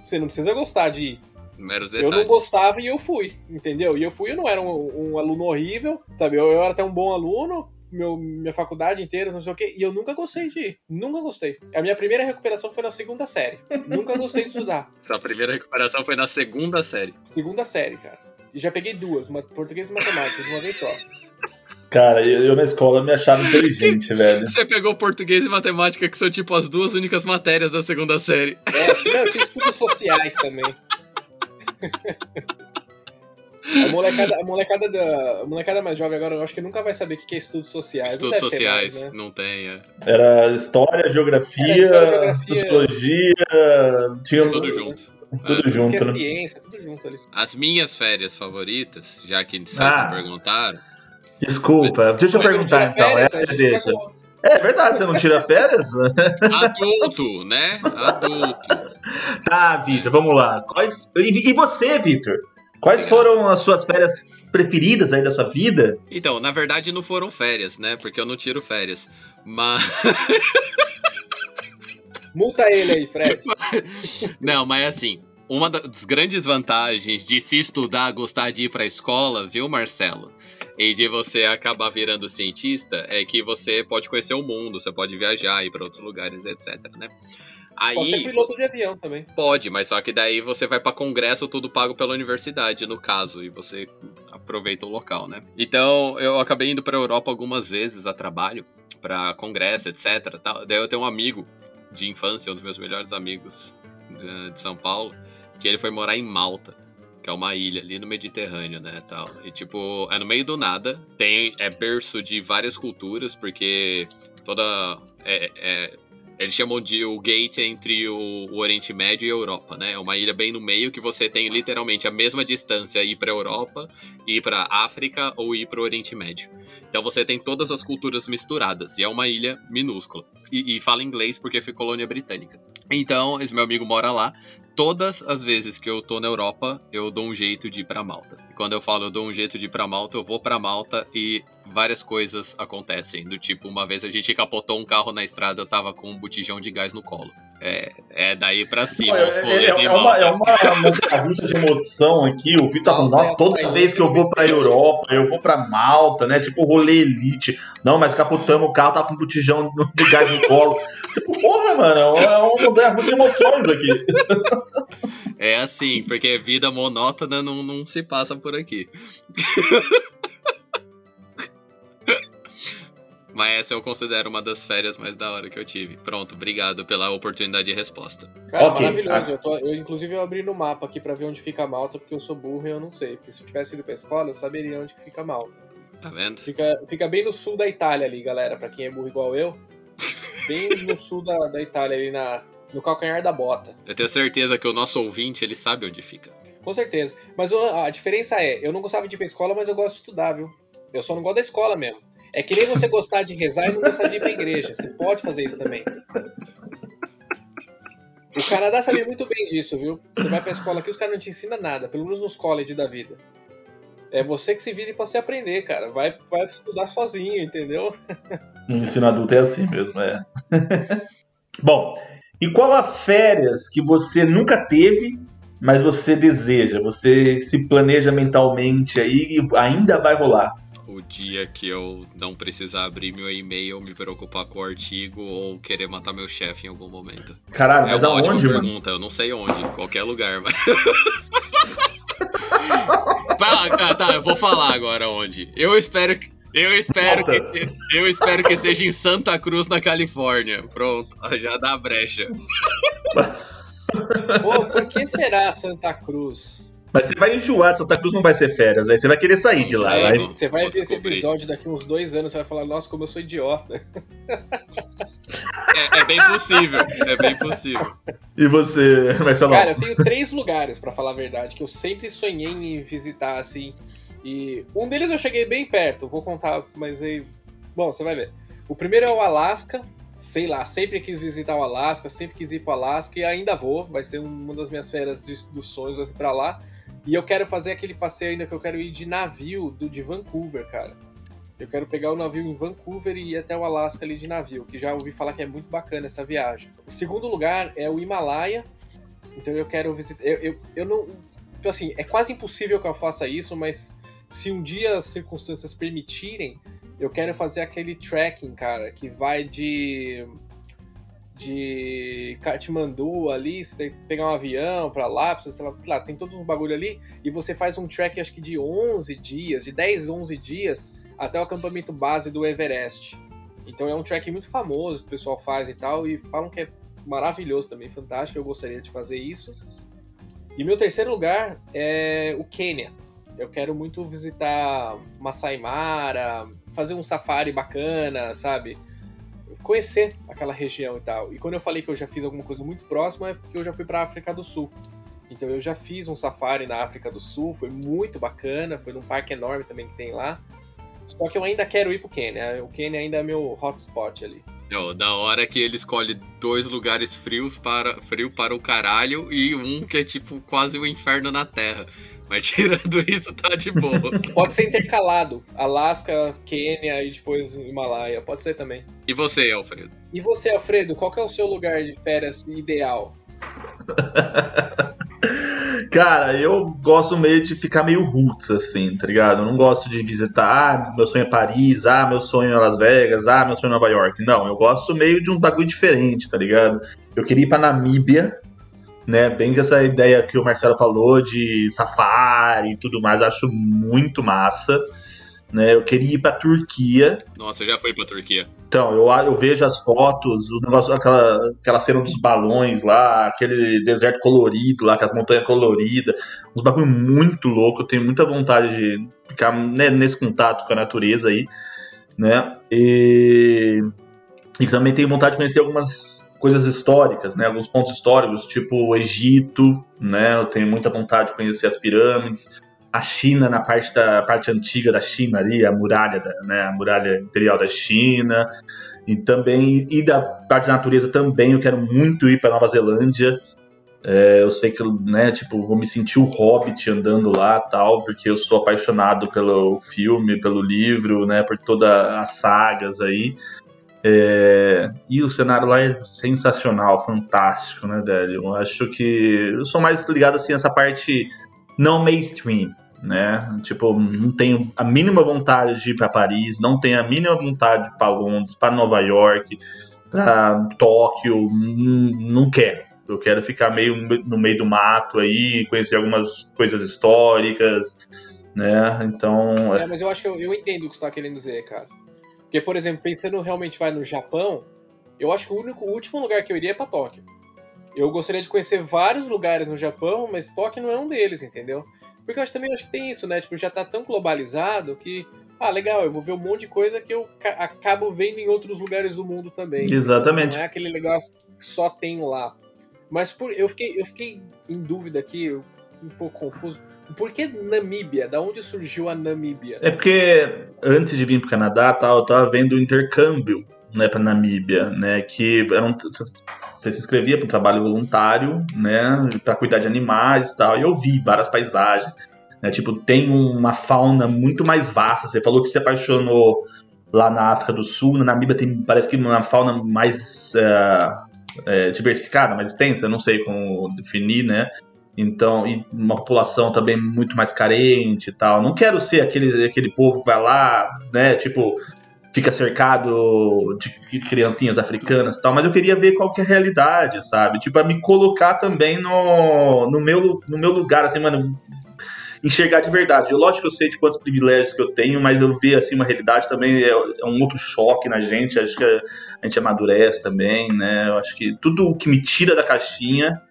Você não precisa gostar de ir. Meros detalhes. Eu não gostava e eu fui, entendeu? E eu fui, eu não era um, um aluno horrível, sabe? Eu, eu, era até um bom aluno, meu, minha faculdade inteira, não sei o quê, e eu nunca gostei de ir. Nunca gostei. A minha primeira recuperação foi na segunda série. nunca gostei de estudar. Sua primeira recuperação foi na segunda série. Segunda série, cara. E já peguei duas, português e matemática, de uma vez só. Cara, eu na escola me achava inteligente, velho. Você pegou português e matemática, que são tipo as duas únicas matérias da segunda série. É, eu fiz estudos sociais também. A molecada, a, molecada da, a molecada mais jovem agora, eu acho que nunca vai saber o que é estudos sociais. Estudos sociais, mais, né? não tem. É. Era história, geografia, Era história, geografia sociologia, tinha tudo junto. Tudo é, junto, né? ciência, tudo junto ali. As minhas férias favoritas, já que vocês ah. me perguntaram, Desculpa, mas, deixa eu perguntar então. Férias, é, deixa. é verdade, você não tira férias? Adulto, né? Adulto. Tá, Vitor, vamos lá. E você, Vitor? Quais foram as suas férias preferidas aí da sua vida? Então, na verdade não foram férias, né? Porque eu não tiro férias. Mas. Multa ele aí, Fred. não, mas assim, uma das grandes vantagens de se estudar, gostar de ir para a escola, viu, Marcelo? E de você acabar virando cientista, é que você pode conhecer o mundo, você pode viajar, ir para outros lugares, etc, né? Aí, pode ser piloto de avião também. Pode, mas só que daí você vai para congresso tudo pago pela universidade, no caso, e você aproveita o local, né? Então, eu acabei indo para Europa algumas vezes a trabalho, para congresso, etc. Daí eu tenho um amigo de infância, um dos meus melhores amigos uh, de São Paulo, que ele foi morar em Malta. que é uma ilha ali no Mediterrâneo, né, tal. E tipo, é no meio do nada, tem é berço de várias culturas, porque toda é, é, eles chamam de o gate entre o, o, Oriente Médio e a Europa, né? É uma ilha bem no meio que você tem literalmente a mesma distância ir para Europa, ir para África ou ir para o Oriente Médio. Então você tem todas as culturas misturadas e é uma ilha minúscula e, e fala inglês porque foi colônia britânica. Então esse meu amigo mora lá todas as vezes que eu tô na Europa, eu dou um jeito de ir pra Malta. E quando eu falo eu dou um jeito de ir pra Malta, eu vou pra Malta e várias coisas acontecem. Do tipo, uma vez a gente capotou um carro na estrada, eu tava com um botijão de gás no colo. É, é daí pra cima, é, os rolês é, é, é uma, é uma montanha de emoção aqui. O Vitor tá falando, nossa, toda vez que eu vou pra Europa, eu vou pra Malta, né? Tipo, rolê elite. Não, mas capotamos o carro, tá com um botijão de gás no colo. Tipo, porra, mano, é uma montanha de emoções aqui. É assim, porque vida monótona não, não se passa por aqui. Mas essa eu considero uma das férias mais da hora que eu tive. Pronto, obrigado pela oportunidade de resposta. Cara, okay. maravilhoso. Eu, tô, eu, inclusive, eu abri no mapa aqui pra ver onde fica Malta, porque eu sou burro e eu não sei. Porque se eu tivesse ido pra escola, eu saberia onde fica Malta. Tá vendo? Fica, fica bem no sul da Itália ali, galera, pra quem é burro igual eu. Bem no sul da, da Itália, ali na, no calcanhar da bota. Eu tenho certeza que o nosso ouvinte, ele sabe onde fica. Com certeza. Mas a diferença é, eu não gostava de ir pra escola, mas eu gosto de estudar, viu? Eu só não gosto da escola mesmo. É que nem você gostar de rezar e não gostar de ir pra igreja. Você pode fazer isso também. O Canadá sabe muito bem disso, viu? Você vai pra escola aqui, os caras não te ensinam nada, pelo menos nos colleges da vida. É você que se vire pra você aprender, cara. Vai, vai estudar sozinho, entendeu? Ensino adulto é assim mesmo, é. Bom, e qual a férias que você nunca teve, mas você deseja? Você se planeja mentalmente aí e ainda vai rolar? o dia que eu não precisar abrir meu e-mail, me preocupar com o artigo ou querer matar meu chefe em algum momento. Caralho, é mas uma aonde, ótima mano? pergunta, eu não sei onde, qualquer lugar, mas. tá, tá, eu vou falar agora onde. Eu espero que. Eu espero que, eu espero que seja em Santa Cruz, na Califórnia. Pronto, já dá a brecha. Pô, por que será Santa Cruz? Mas você vai enjoar de Santa Cruz, não vai ser férias, aí você vai querer sair de lá. Vai... Você vai ver esse episódio daqui uns dois anos, você vai falar, nossa, como eu sou idiota. É, é bem possível, é bem possível. E você, Marcelo? Cara, eu tenho três lugares, para falar a verdade, que eu sempre sonhei em visitar, assim. E um deles eu cheguei bem perto, vou contar, mas aí. Bom, você vai ver. O primeiro é o Alasca, sei lá, sempre quis visitar o Alasca, sempre quis ir para o Alasca e ainda vou. Vai ser uma das minhas férias dos sonhos para lá. E eu quero fazer aquele passeio ainda que eu quero ir de navio do de Vancouver, cara. Eu quero pegar o navio em Vancouver e ir até o Alasca ali de navio, que já ouvi falar que é muito bacana essa viagem. O segundo lugar é o Himalaia. Então eu quero visitar. Eu, eu, eu não. Tipo assim, é quase impossível que eu faça isso, mas se um dia as circunstâncias permitirem, eu quero fazer aquele trekking, cara, que vai de de Katmandu ali, você tem que pegar um avião para lá, sei lá, lá, tem todos uns bagulho ali, e você faz um trek acho que de 11 dias, de 10, 11 dias, até o acampamento base do Everest. Então é um trek muito famoso, que o pessoal faz e tal, e falam que é maravilhoso também, fantástico, eu gostaria de fazer isso. E meu terceiro lugar é o Quênia. Eu quero muito visitar Masai Mara, fazer um safari bacana, sabe? Conhecer aquela região e tal. E quando eu falei que eu já fiz alguma coisa muito próxima, é porque eu já fui para África do Sul. Então eu já fiz um safari na África do Sul, foi muito bacana, foi num parque enorme também que tem lá. Só que eu ainda quero ir pro Quênia. O Quênia ainda é meu hotspot ali. Não, da hora que ele escolhe dois lugares frios para frio para o caralho e um que é tipo quase o inferno na Terra. Mas tirando isso, tá de boa. Pode ser intercalado. Alasca, Quênia e depois Himalaia. Pode ser também. E você, Alfredo? E você, Alfredo, qual é o seu lugar de férias ideal? Cara, eu gosto meio de ficar meio roots, assim, tá ligado? Eu não gosto de visitar, ah, meu sonho é Paris, ah, meu sonho é Las Vegas, ah, meu sonho é Nova York. Não, eu gosto meio de um bagulho diferente, tá ligado? Eu queria ir pra Namíbia, né? Bem essa ideia que o Marcelo falou de safari e tudo mais, acho muito massa. né? Eu queria ir pra Turquia. Nossa, eu já fui pra Turquia. Então, eu, eu vejo as fotos, os negócios, aquela, aquela cena dos balões lá, aquele deserto colorido lá, com as montanhas coloridas, uns bagulho muito louco. Eu tenho muita vontade de ficar né, nesse contato com a natureza aí, né? E, e também tenho vontade de conhecer algumas coisas históricas, né? Alguns pontos históricos, tipo o Egito, né? Eu tenho muita vontade de conhecer as pirâmides a China na parte da parte antiga da China ali, a muralha, da, né, a muralha imperial da China, e também e da parte da natureza também eu quero muito ir para Nova Zelândia. É, eu sei que, né, tipo, vou me sentir o Hobbit andando lá, tal, porque eu sou apaixonado pelo filme, pelo livro, né, por todas as sagas aí. É, e o cenário lá é sensacional, fantástico, né, velho? Eu acho que eu sou mais ligado assim a essa parte não mainstream, né? Tipo, não tenho a mínima vontade de ir para Paris, não tenho a mínima vontade de ir para Londres, para Nova York, para Tóquio, não quero. Eu quero ficar meio no meio do mato aí, conhecer algumas coisas históricas, né? Então. É, mas eu acho que eu, eu entendo o que você está querendo dizer, cara. Porque, por exemplo, pensando realmente vai no Japão, eu acho que o único o último lugar que eu iria é para Tóquio. Eu gostaria de conhecer vários lugares no Japão, mas Tóquio não é um deles, entendeu? Porque eu acho, também acho que tem isso, né? Tipo, já tá tão globalizado que, ah, legal, eu vou ver um monte de coisa que eu acabo vendo em outros lugares do mundo também. Exatamente. Não é aquele negócio que só tem lá. Mas por, eu, fiquei, eu fiquei em dúvida aqui, um pouco confuso. Por que Namíbia? Da onde surgiu a Namíbia? É porque antes de vir pro Canadá, tal, eu tava vendo o intercâmbio né, para Namíbia, né, que era um, você se inscrevia para um trabalho voluntário, né, para cuidar de animais tal, e eu vi várias paisagens, né, tipo, tem uma fauna muito mais vasta, você falou que se apaixonou lá na África do Sul, na Namíbia tem, parece que uma fauna mais é, é, diversificada, mais extensa, não sei como definir, né, então, e uma população também muito mais carente e tal. Não quero ser aquele, aquele povo que vai lá, né? Tipo, fica cercado de criancinhas africanas e tal, mas eu queria ver qual que é a realidade, sabe? Tipo, a me colocar também no, no, meu, no meu lugar, assim, mano, enxergar de verdade. Eu, lógico que eu sei de quantos privilégios que eu tenho, mas eu ver, assim, uma realidade também é, é um outro choque na gente, acho que a gente amadurece também, né? Eu acho que tudo o que me tira da caixinha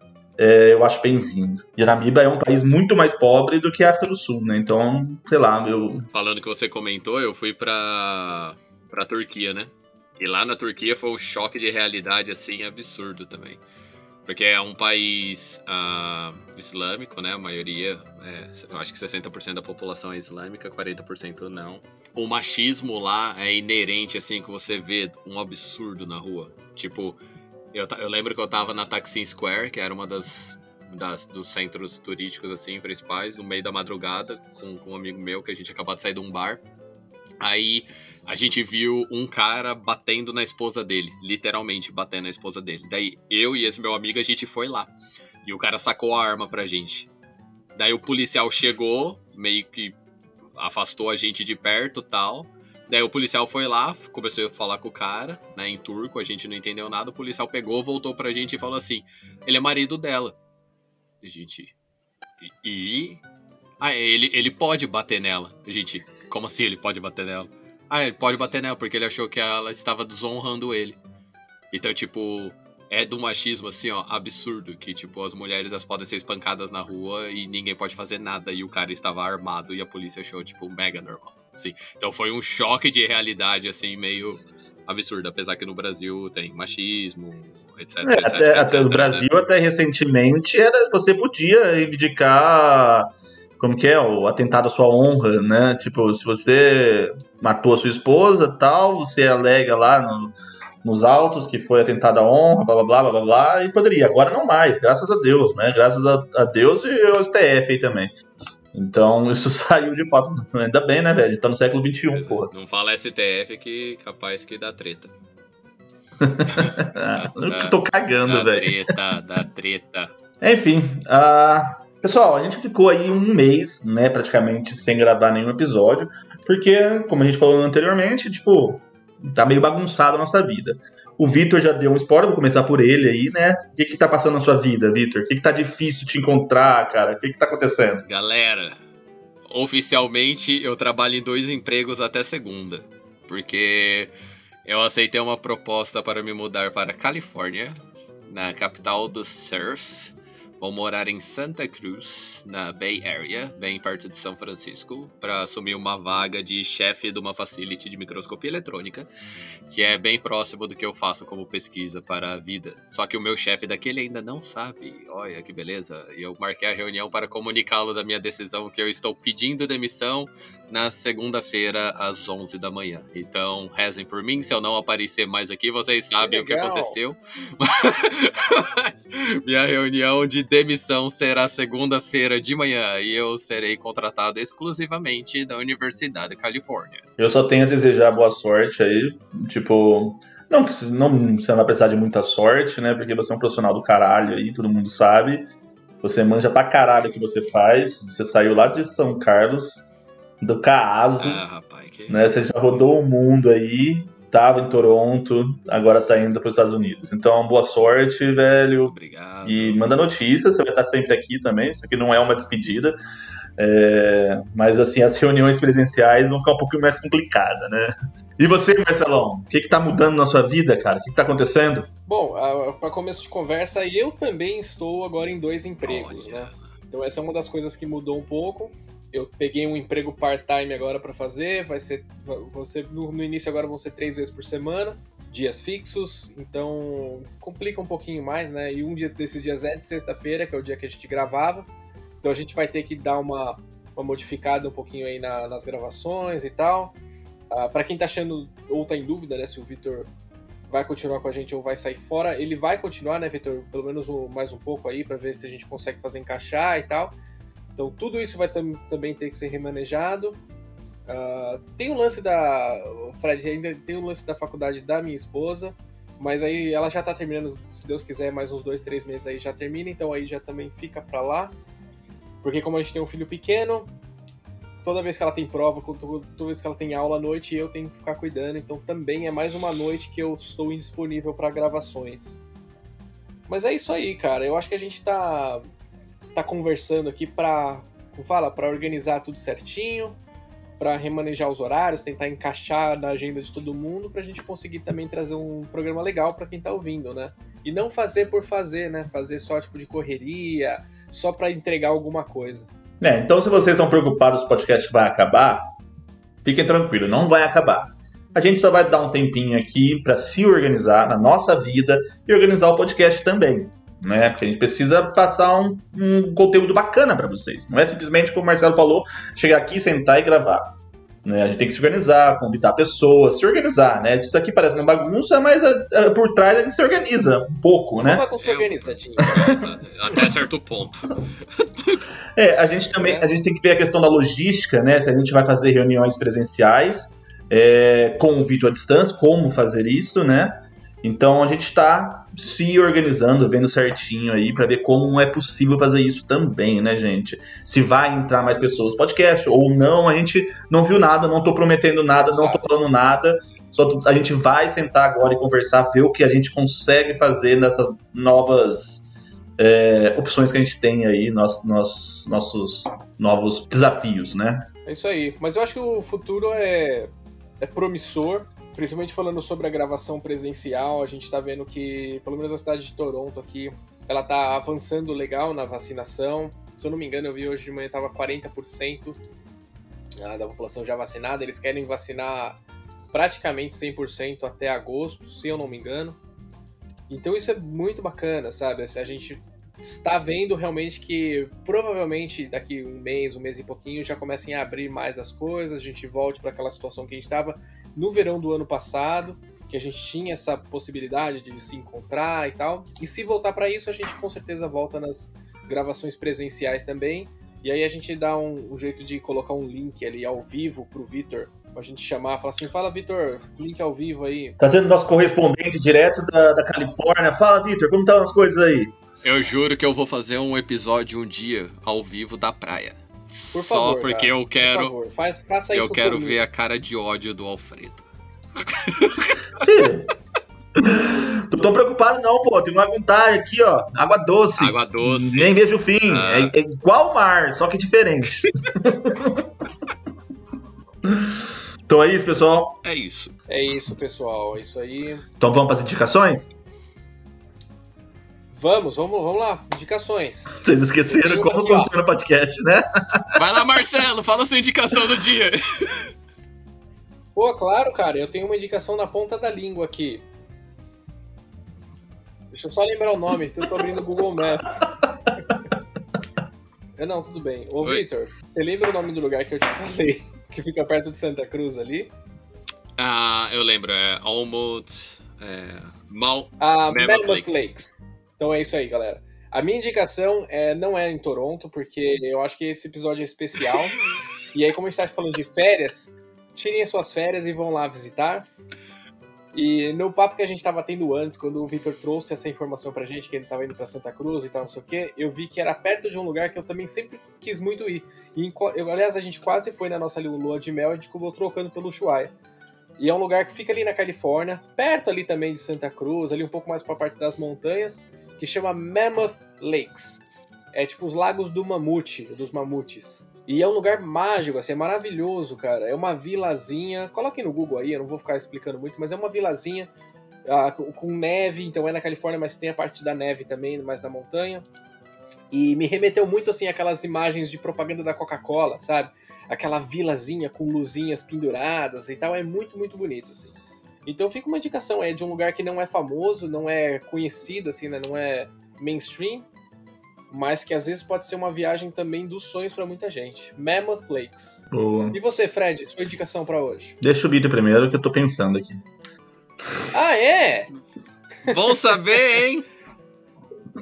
é, eu acho bem-vindo. E Namíbia é um país muito mais pobre do que a África do Sul, né? Então, sei lá, eu. Falando que você comentou, eu fui pra pra Turquia, né? E lá na Turquia foi um choque de realidade assim absurdo também. Porque é um país uh, islâmico, né? A maioria, é, eu acho que 60% da população é islâmica, 40% não. O machismo lá é inerente, assim, que você vê um absurdo na rua. Tipo, eu, eu lembro que eu tava na Taksim Square, que era uma das, das dos centros turísticos, assim, principais, no meio da madrugada, com, com um amigo meu, que a gente acabou de sair de um bar. Aí a gente viu um cara batendo na esposa dele, literalmente batendo na esposa dele. Daí eu e esse meu amigo a gente foi lá. E o cara sacou a arma pra gente. Daí o policial chegou, meio que afastou a gente de perto, tal. Daí o policial foi lá, começou a falar com o cara, né, em turco, a gente não entendeu nada. O policial pegou, voltou pra gente e falou assim: "Ele é marido dela". A gente e ah, ele, ele pode bater nela. A gente, como assim ele pode bater nela? Ah, ele pode bater nela porque ele achou que ela estava desonrando ele. Então, tipo, é do machismo assim, ó, absurdo que tipo as mulheres elas podem ser espancadas na rua e ninguém pode fazer nada e o cara estava armado e a polícia achou tipo mega normal. Assim. Então foi um choque de realidade assim meio absurdo, apesar que no Brasil tem machismo, etc. É, etc, até, etc, até no né? Brasil até recentemente era você podia reivindicar como que é, o atentado à sua honra, né? Tipo, se você matou a sua esposa tal, você alega lá no, nos autos que foi atentado à honra, blá blá blá blá blá, e poderia. Agora não mais, graças a Deus, né? Graças a, a Deus e ao STF aí também. Então isso saiu de papo. Ainda bem, né, velho? Tá no século XXI, porra. Não fala STF que capaz que dá treta. ah, eu tô cagando, velho. Dá treta, dá treta. Enfim, uh, Pessoal, a gente ficou aí um mês, né, praticamente sem gravar nenhum episódio, porque, como a gente falou anteriormente, tipo, tá meio bagunçado a nossa vida. O Vitor já deu um spoiler, vou começar por ele aí, né? O que que tá passando na sua vida, Vitor? O que que tá difícil te encontrar, cara? O que que tá acontecendo? Galera, oficialmente eu trabalho em dois empregos até segunda. Porque eu aceitei uma proposta para me mudar para Califórnia, na capital do surf. Vou morar em Santa Cruz, na Bay Area, bem perto de São Francisco, para assumir uma vaga de chefe de uma facility de microscopia eletrônica, que é bem próximo do que eu faço como pesquisa para a vida. Só que o meu chefe daquele ainda não sabe. Olha que beleza. E eu marquei a reunião para comunicá-lo da minha decisão que eu estou pedindo demissão na segunda-feira às 11 da manhã. Então, rezem por mim, se eu não aparecer mais aqui, vocês sabem que o que aconteceu. Mas, minha reunião de demissão será segunda-feira de manhã e eu serei contratado exclusivamente da Universidade da Califórnia. Eu só tenho a desejar boa sorte aí, tipo, não que não, você não vai precisar de muita sorte, né? Porque você é um profissional do caralho aí, todo mundo sabe. Você manja pra caralho o que você faz. Você saiu lá de São Carlos, do Caaso. Ah, rapaz, que... né? Você já rodou o mundo aí tava em Toronto, agora tá indo para os Estados Unidos. Então, boa sorte, velho. Obrigado. E manda notícias, você vai estar sempre aqui também. Isso aqui não é uma despedida. É, mas assim, as reuniões presenciais vão ficar um pouquinho mais complicadas, né? E você, Marcelão, o que, que tá mudando na sua vida, cara? O que, que tá acontecendo? Bom, para começo de conversa, eu também estou agora em dois empregos, Olha. né? Então essa é uma das coisas que mudou um pouco eu peguei um emprego part-time agora para fazer, vai ser, no, no, início agora vão ser três vezes por semana, dias fixos, então complica um pouquinho mais, né? E um dia desses dias é de sexta-feira, que é o dia que a gente gravava, então a gente vai ter que dar uma, uma modificada um pouquinho aí na, nas gravações e tal. Uh, ah, para quem tá achando ou tá em dúvida, né, se o Vitor vai continuar com a gente ou vai sair fora, ele vai continuar, né, Vitor? Pelo menos mais um pouco aí para ver se a gente consegue fazer encaixar e tal. Então tudo isso vai tam também ter que ser remanejado. Uh, tem o lance da. Fred, ainda tem o lance da faculdade da minha esposa, mas aí ela já tá terminando, se Deus quiser, mais uns dois, três meses aí já termina, então aí já também fica pra lá. Porque como a gente tem um filho pequeno, toda vez que ela tem prova, toda vez que ela tem aula à noite, eu tenho que ficar cuidando, então também é mais uma noite que eu estou indisponível para gravações. Mas é isso aí, cara. Eu acho que a gente tá tá conversando aqui para, fala, para organizar tudo certinho, para remanejar os horários, tentar encaixar na agenda de todo mundo, para a gente conseguir também trazer um programa legal para quem tá ouvindo, né? E não fazer por fazer, né? Fazer só tipo de correria, só para entregar alguma coisa. É, então se vocês estão preocupados o podcast vai acabar, fiquem tranquilos, não vai acabar. A gente só vai dar um tempinho aqui para se organizar na nossa vida e organizar o podcast também né? Porque a gente precisa passar um, um conteúdo bacana para vocês. Não é simplesmente, como o Marcelo falou, chegar aqui, sentar e gravar. Né? A gente tem que se organizar, convidar pessoas, se organizar, né? Isso aqui parece uma bagunça, mas a, é, a, é, por trás a gente se organiza um pouco, né? Uma bagunça organizadinha. Até certo ponto. é, a gente também a gente tem que ver a questão da logística, né? Se a gente vai fazer reuniões presenciais é, com o vídeo à distância, como fazer isso, né? Então a gente está se organizando, vendo certinho aí para ver como é possível fazer isso também, né, gente? Se vai entrar mais pessoas no podcast ou não, a gente não viu nada, não tô prometendo nada, não tô falando nada. Só a gente vai sentar agora e conversar, ver o que a gente consegue fazer nessas novas é, opções que a gente tem aí, nossos, nossos, nossos novos desafios, né? É isso aí. Mas eu acho que o futuro é, é promissor principalmente falando sobre a gravação presencial, a gente está vendo que, pelo menos a cidade de Toronto aqui, ela está avançando legal na vacinação. Se eu não me engano, eu vi hoje de manhã estava 40% ah, da população já vacinada. Eles querem vacinar praticamente 100% até agosto, se eu não me engano. Então isso é muito bacana, sabe? A gente está vendo realmente que provavelmente daqui um mês, um mês e pouquinho já comecem a abrir mais as coisas, a gente volte para aquela situação que a gente estava no verão do ano passado, que a gente tinha essa possibilidade de se encontrar e tal. E se voltar para isso, a gente com certeza volta nas gravações presenciais também. E aí a gente dá um, um jeito de colocar um link ali ao vivo pro Vitor pra gente chamar, falar assim, fala Vitor, link ao vivo aí. Tá sendo nosso correspondente direto da, da Califórnia. Fala Vitor, como estão as coisas aí? Eu juro que eu vou fazer um episódio um dia ao vivo da praia. Por Só favor, porque cara. eu quero. Por Faz, faça eu quero ver a cara de ódio do Alfredo. Tô tão preocupado preocupado, não, pô. Tem uma vontade aqui, ó. Água doce. Água doce. Nem vejo o fim. Ah. É, é igual o mar, só que diferente. então é isso, pessoal. É isso. É isso, pessoal. É isso aí. Então vamos para as indicações? Vamos, vamos, vamos lá. Indicações. Vocês esqueceram como aqui, funciona o podcast, né? Vai lá, Marcelo, fala a sua indicação do dia. Pô, claro, cara, eu tenho uma indicação na ponta da língua aqui. Deixa eu só lembrar o nome, eu tô abrindo o Google Maps. é, não, tudo bem. Ô, Victor, você lembra o nome do lugar que eu te falei? Que fica perto de Santa Cruz ali? Ah, eu lembro, é Almost. É, Mal. Ah, Mammoth Lakes. Lakes. Então é isso aí, galera. A minha indicação é, não é em Toronto, porque eu acho que esse episódio é especial. e aí, como a gente está falando de férias, tirem as suas férias e vão lá visitar. E no papo que a gente estava tendo antes, quando o Victor trouxe essa informação pra gente, que ele estava indo para Santa Cruz e tal, não sei o quê, eu vi que era perto de um lugar que eu também sempre quis muito ir. E, eu, aliás, a gente quase foi na nossa lua de mel, a gente acabou trocando pelo Ushuaia. E é um lugar que fica ali na Califórnia, perto ali também de Santa Cruz, ali um pouco mais para a parte das montanhas, que chama Mammoth Lakes. É tipo os lagos do mamute, dos mamutes. E é um lugar mágico, assim, é maravilhoso, cara. É uma vilazinha. Coloquem no Google aí, eu não vou ficar explicando muito, mas é uma vilazinha uh, com neve, então é na Califórnia, mas tem a parte da neve também, mais na montanha. E me remeteu muito, assim, aquelas imagens de propaganda da Coca-Cola, sabe? Aquela vilazinha com luzinhas penduradas e tal. É muito, muito bonito, assim. Então fica uma indicação, é de um lugar que não é famoso, não é conhecido, assim, né? Não é mainstream, mas que às vezes pode ser uma viagem também dos sonhos para muita gente. Mammoth Lakes. Boa. E você, Fred, sua indicação para hoje? Deixa o vídeo primeiro que eu tô pensando aqui. Ah, é? Bom saber, hein?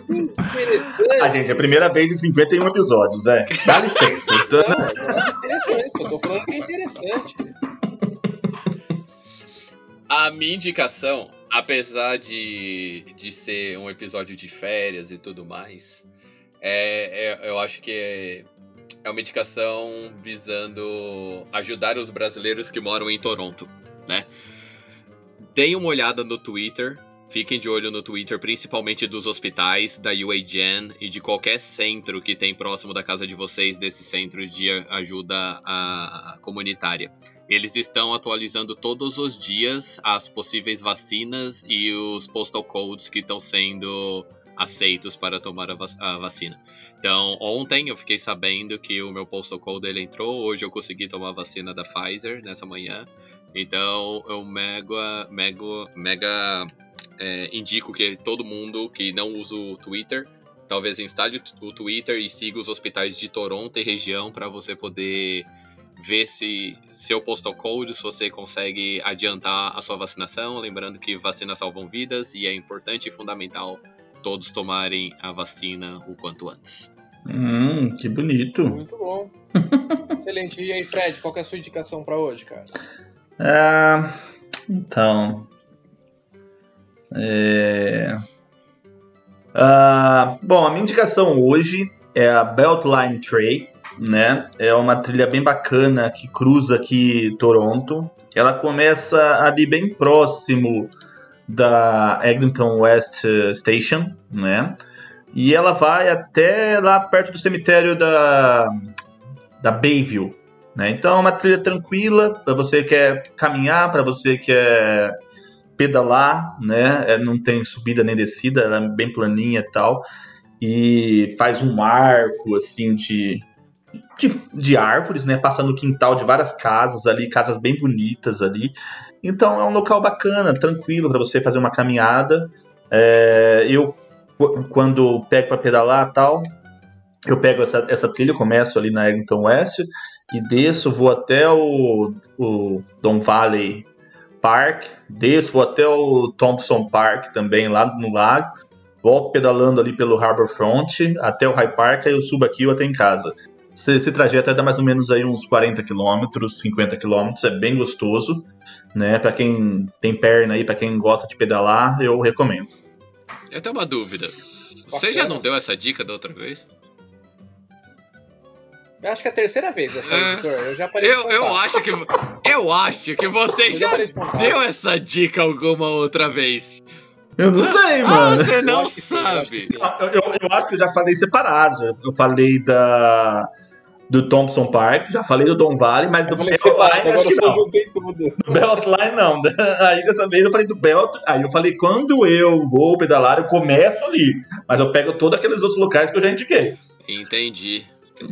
Interessante. Ah, gente, é a primeira vez em 51 episódios, velho. Dá licença. Não, eu acho interessante, eu tô falando que é interessante. A minha indicação, apesar de, de ser um episódio de férias e tudo mais, é, é, eu acho que é, é uma indicação visando ajudar os brasileiros que moram em Toronto, né? Deem uma olhada no Twitter, fiquem de olho no Twitter, principalmente dos hospitais, da UAGen e de qualquer centro que tem próximo da casa de vocês, desse centro de ajuda comunitária. Eles estão atualizando todos os dias as possíveis vacinas e os postal codes que estão sendo aceitos para tomar a, vac a, vacina. Então, ontem eu fiquei sabendo que o meu postal code ele entrou, hoje eu consegui tomar a vacina da Pfizer nessa manhã. Então, eu mega, mega, mega é, indico que todo mundo que não usa o Twitter, talvez instale o Twitter e siga os hospitais de Toronto e região para você poder ver se seu postal code, se você consegue adiantar a sua vacinação. Lembrando que vacinas salvam vidas e é importante e fundamental todos tomarem a vacina o quanto antes. Hum, que bonito. Muito bom. Excelente. E aí, Fred, qual é a sua indicação para hoje, cara? Ah, então. É... Ah, bom, a minha indicação hoje é a Beltline Trail, né? É uma trilha bem bacana que cruza aqui Toronto. Ela começa ali bem próximo da Eglinton West Station, né? E ela vai até lá perto do cemitério da, da Bayview, né? Então é uma trilha tranquila para você que quer caminhar, para você que quer pedalar, né? É, não tem subida nem descida, ela é bem planinha e tal. E faz um arco assim de, de, de árvores, né? Passa no quintal de várias casas ali, casas bem bonitas ali. Então é um local bacana, tranquilo para você fazer uma caminhada. É, eu, quando pego para pedalar tal, eu pego essa, essa trilha, começo ali na Eglinton West e desço, vou até o, o Don Valley Park, desço, vou até o Thompson Park também, lá no lago. Volto pedalando ali pelo Harbor Front até o High Park, aí eu subo aqui e até em casa. Esse, esse trajeto é dá mais ou menos aí uns 40 quilômetros, 50 quilômetros, é bem gostoso, né? Para quem tem perna aí, para quem gosta de pedalar, eu recomendo. Eu tenho uma dúvida. Você já não deu essa dica da outra vez? Eu acho que é a terceira vez essa, é, Victor. Eu já parei eu, eu acho que Eu acho que você já, já deu essa dica alguma outra vez. Eu não sei, Ah, mano. você não Eu sim, eu sabe. sim. Eu, eu, eu acho que eu já falei separado. Eu falei da. Do Thompson Park, já falei do Don Valley, mas do Eu falei Belt separado, Line agora acho eu que não. juntei tudo. Do Belt Line não. Aí dessa vez eu falei do Belt. Aí eu falei, quando eu vou pedalar, eu começo ali. Mas eu pego todos aqueles outros locais que eu já indiquei. Entendi.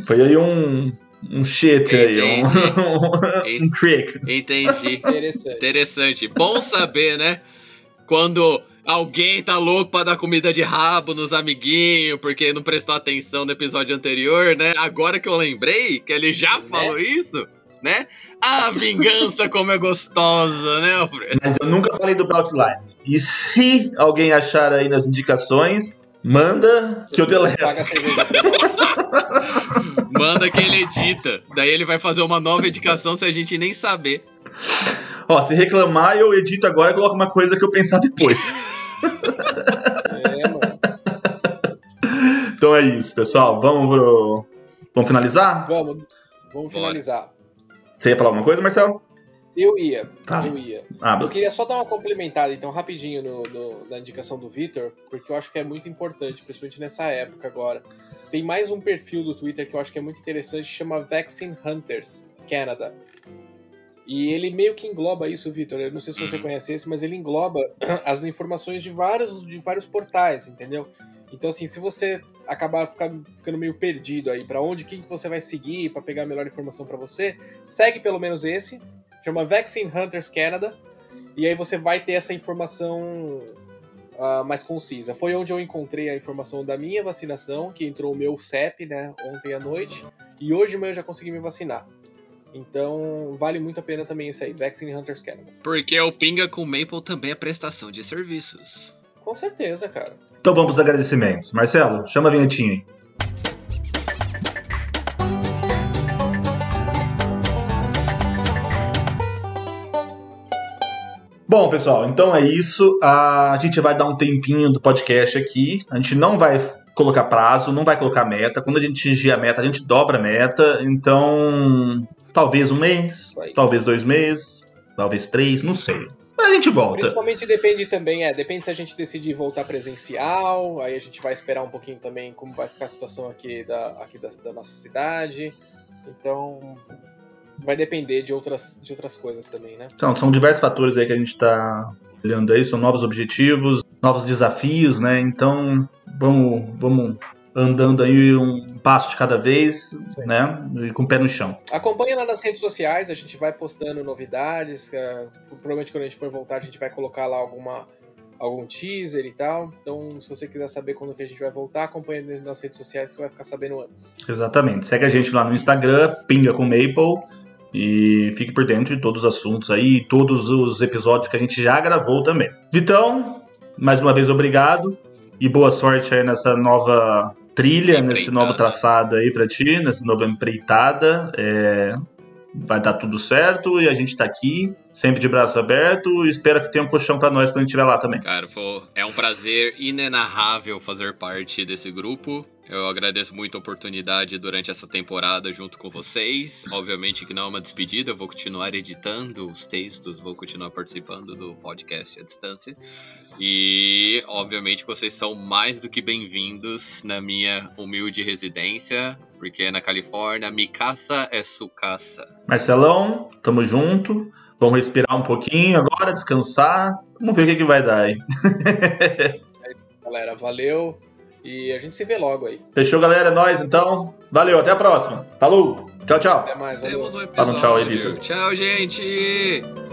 Foi aí um. Um shit aí, um, Entendi. um trick. Entendi. Interessante. Interessante. Bom saber, né? Quando alguém tá louco pra dar comida de rabo nos amiguinhos, porque não prestou atenção no episódio anterior, né? Agora que eu lembrei que ele já falou isso, né? A vingança como é gostosa, né, Alfredo? Mas eu nunca falei do Belt Line. E se alguém achar aí nas indicações, manda que eu deleto. Paga a cerveja pra nós. Manda que ele edita. Daí ele vai fazer uma nova indicação se a gente nem saber. Ó, se reclamar, eu edito agora e coloco uma coisa que eu pensar depois. É, mano. Então é isso, pessoal. Vamos pro. Vamos finalizar? Vamos, vamos finalizar. Você ia falar alguma coisa, Marcelo? Eu ia, Tá. eu ia. Ah, Eu queria só dar uma complementada, então, rapidinho no, no- na indicação do Vitor, porque eu acho que é muito importante, principalmente nessa época agora. Tem mais um perfil do Twitter que eu acho que é muito interessante, chama Vaccine Hunters Canada. E ele meio que engloba isso, Vitor. Eu não sei se você Uhum. conhece esse, mas ele engloba as informações de vários, de vários portais, entendeu? Então, assim, se você acabar ficar- ficando meio perdido aí pra onde, quem que você vai seguir pra pegar a melhor informação pra você, segue pelo menos esse, chama Vaccine Hunters Canada, e aí você vai ter essa informação ah, mais concisa. Foi onde eu encontrei a informação da minha vacinação, que entrou o meu CEP, né, ontem à noite, e hoje de manhã eu já consegui me vacinar. Então, vale muito a pena também isso aí, Vaccine Hunters Canada. Porque o Pinga com Maple também é prestação de serviços. Com certeza, cara. Então vamos pros agradecimentos. Marcelo, chama a vinhetinha aí. Bom, pessoal, então é isso. A gente vai dar um tempinho do podcast aqui. A gente não vai colocar prazo, não vai colocar meta. Quando a gente atingir a meta, a gente dobra a meta. Então, talvez um mês, talvez dois meses, talvez três, não sei. Mas a gente volta. Principalmente depende também, é, depende se a gente decidir voltar presencial, aí a gente vai esperar um pouquinho também como vai ficar a situação aqui da, aqui da, da nossa cidade. Então, vai depender de outras, de outras coisas também, né? Então, são diversos fatores aí que a gente está olhando aí, são novos objetivos, novos desafios, né? Então, vamos, vamos andando aí um passo de cada vez, né? E com o pé no chão. Acompanha lá nas redes sociais, a gente vai postando novidades. é, provavelmente quando a gente for voltar, a gente vai colocar lá alguma, algum teaser e tal. Então, se você quiser saber quando que a gente vai voltar, acompanha nas redes sociais você vai ficar sabendo antes. Exatamente. Segue a gente lá no Instagram, Pinga com Maple, e fique por dentro de todos os assuntos aí, todos os episódios que a gente já gravou também. Vitão, mais uma vez obrigado e boa sorte aí nessa nova trilha, nesse novo traçado aí pra ti, nessa nova empreitada. É, vai dar tudo certo e a gente tá aqui, sempre de braço aberto, e espero que tenha um colchão pra nós quando a gente estiver lá também. Cara, pô, é um prazer inenarrável fazer parte desse grupo. Eu agradeço muito a oportunidade durante essa temporada junto com vocês. Obviamente que não é uma despedida, eu vou continuar editando os textos, vou continuar participando do podcast à distância. E, obviamente, vocês são mais do que bem-vindos na minha humilde residência, porque na Califórnia, mi casa é su casa. Marcelão, tamo junto. Vamos respirar um pouquinho agora, descansar. Vamos ver o que, que vai dar aí. Galera, valeu e a gente se vê logo aí. Fechou, galera? É nóis, então. Valeu, até a próxima. Falou. Tchau, tchau. Até mais, valeu. Temos um Fala um tchau aí, episódio. Vitor. Tchau, gente!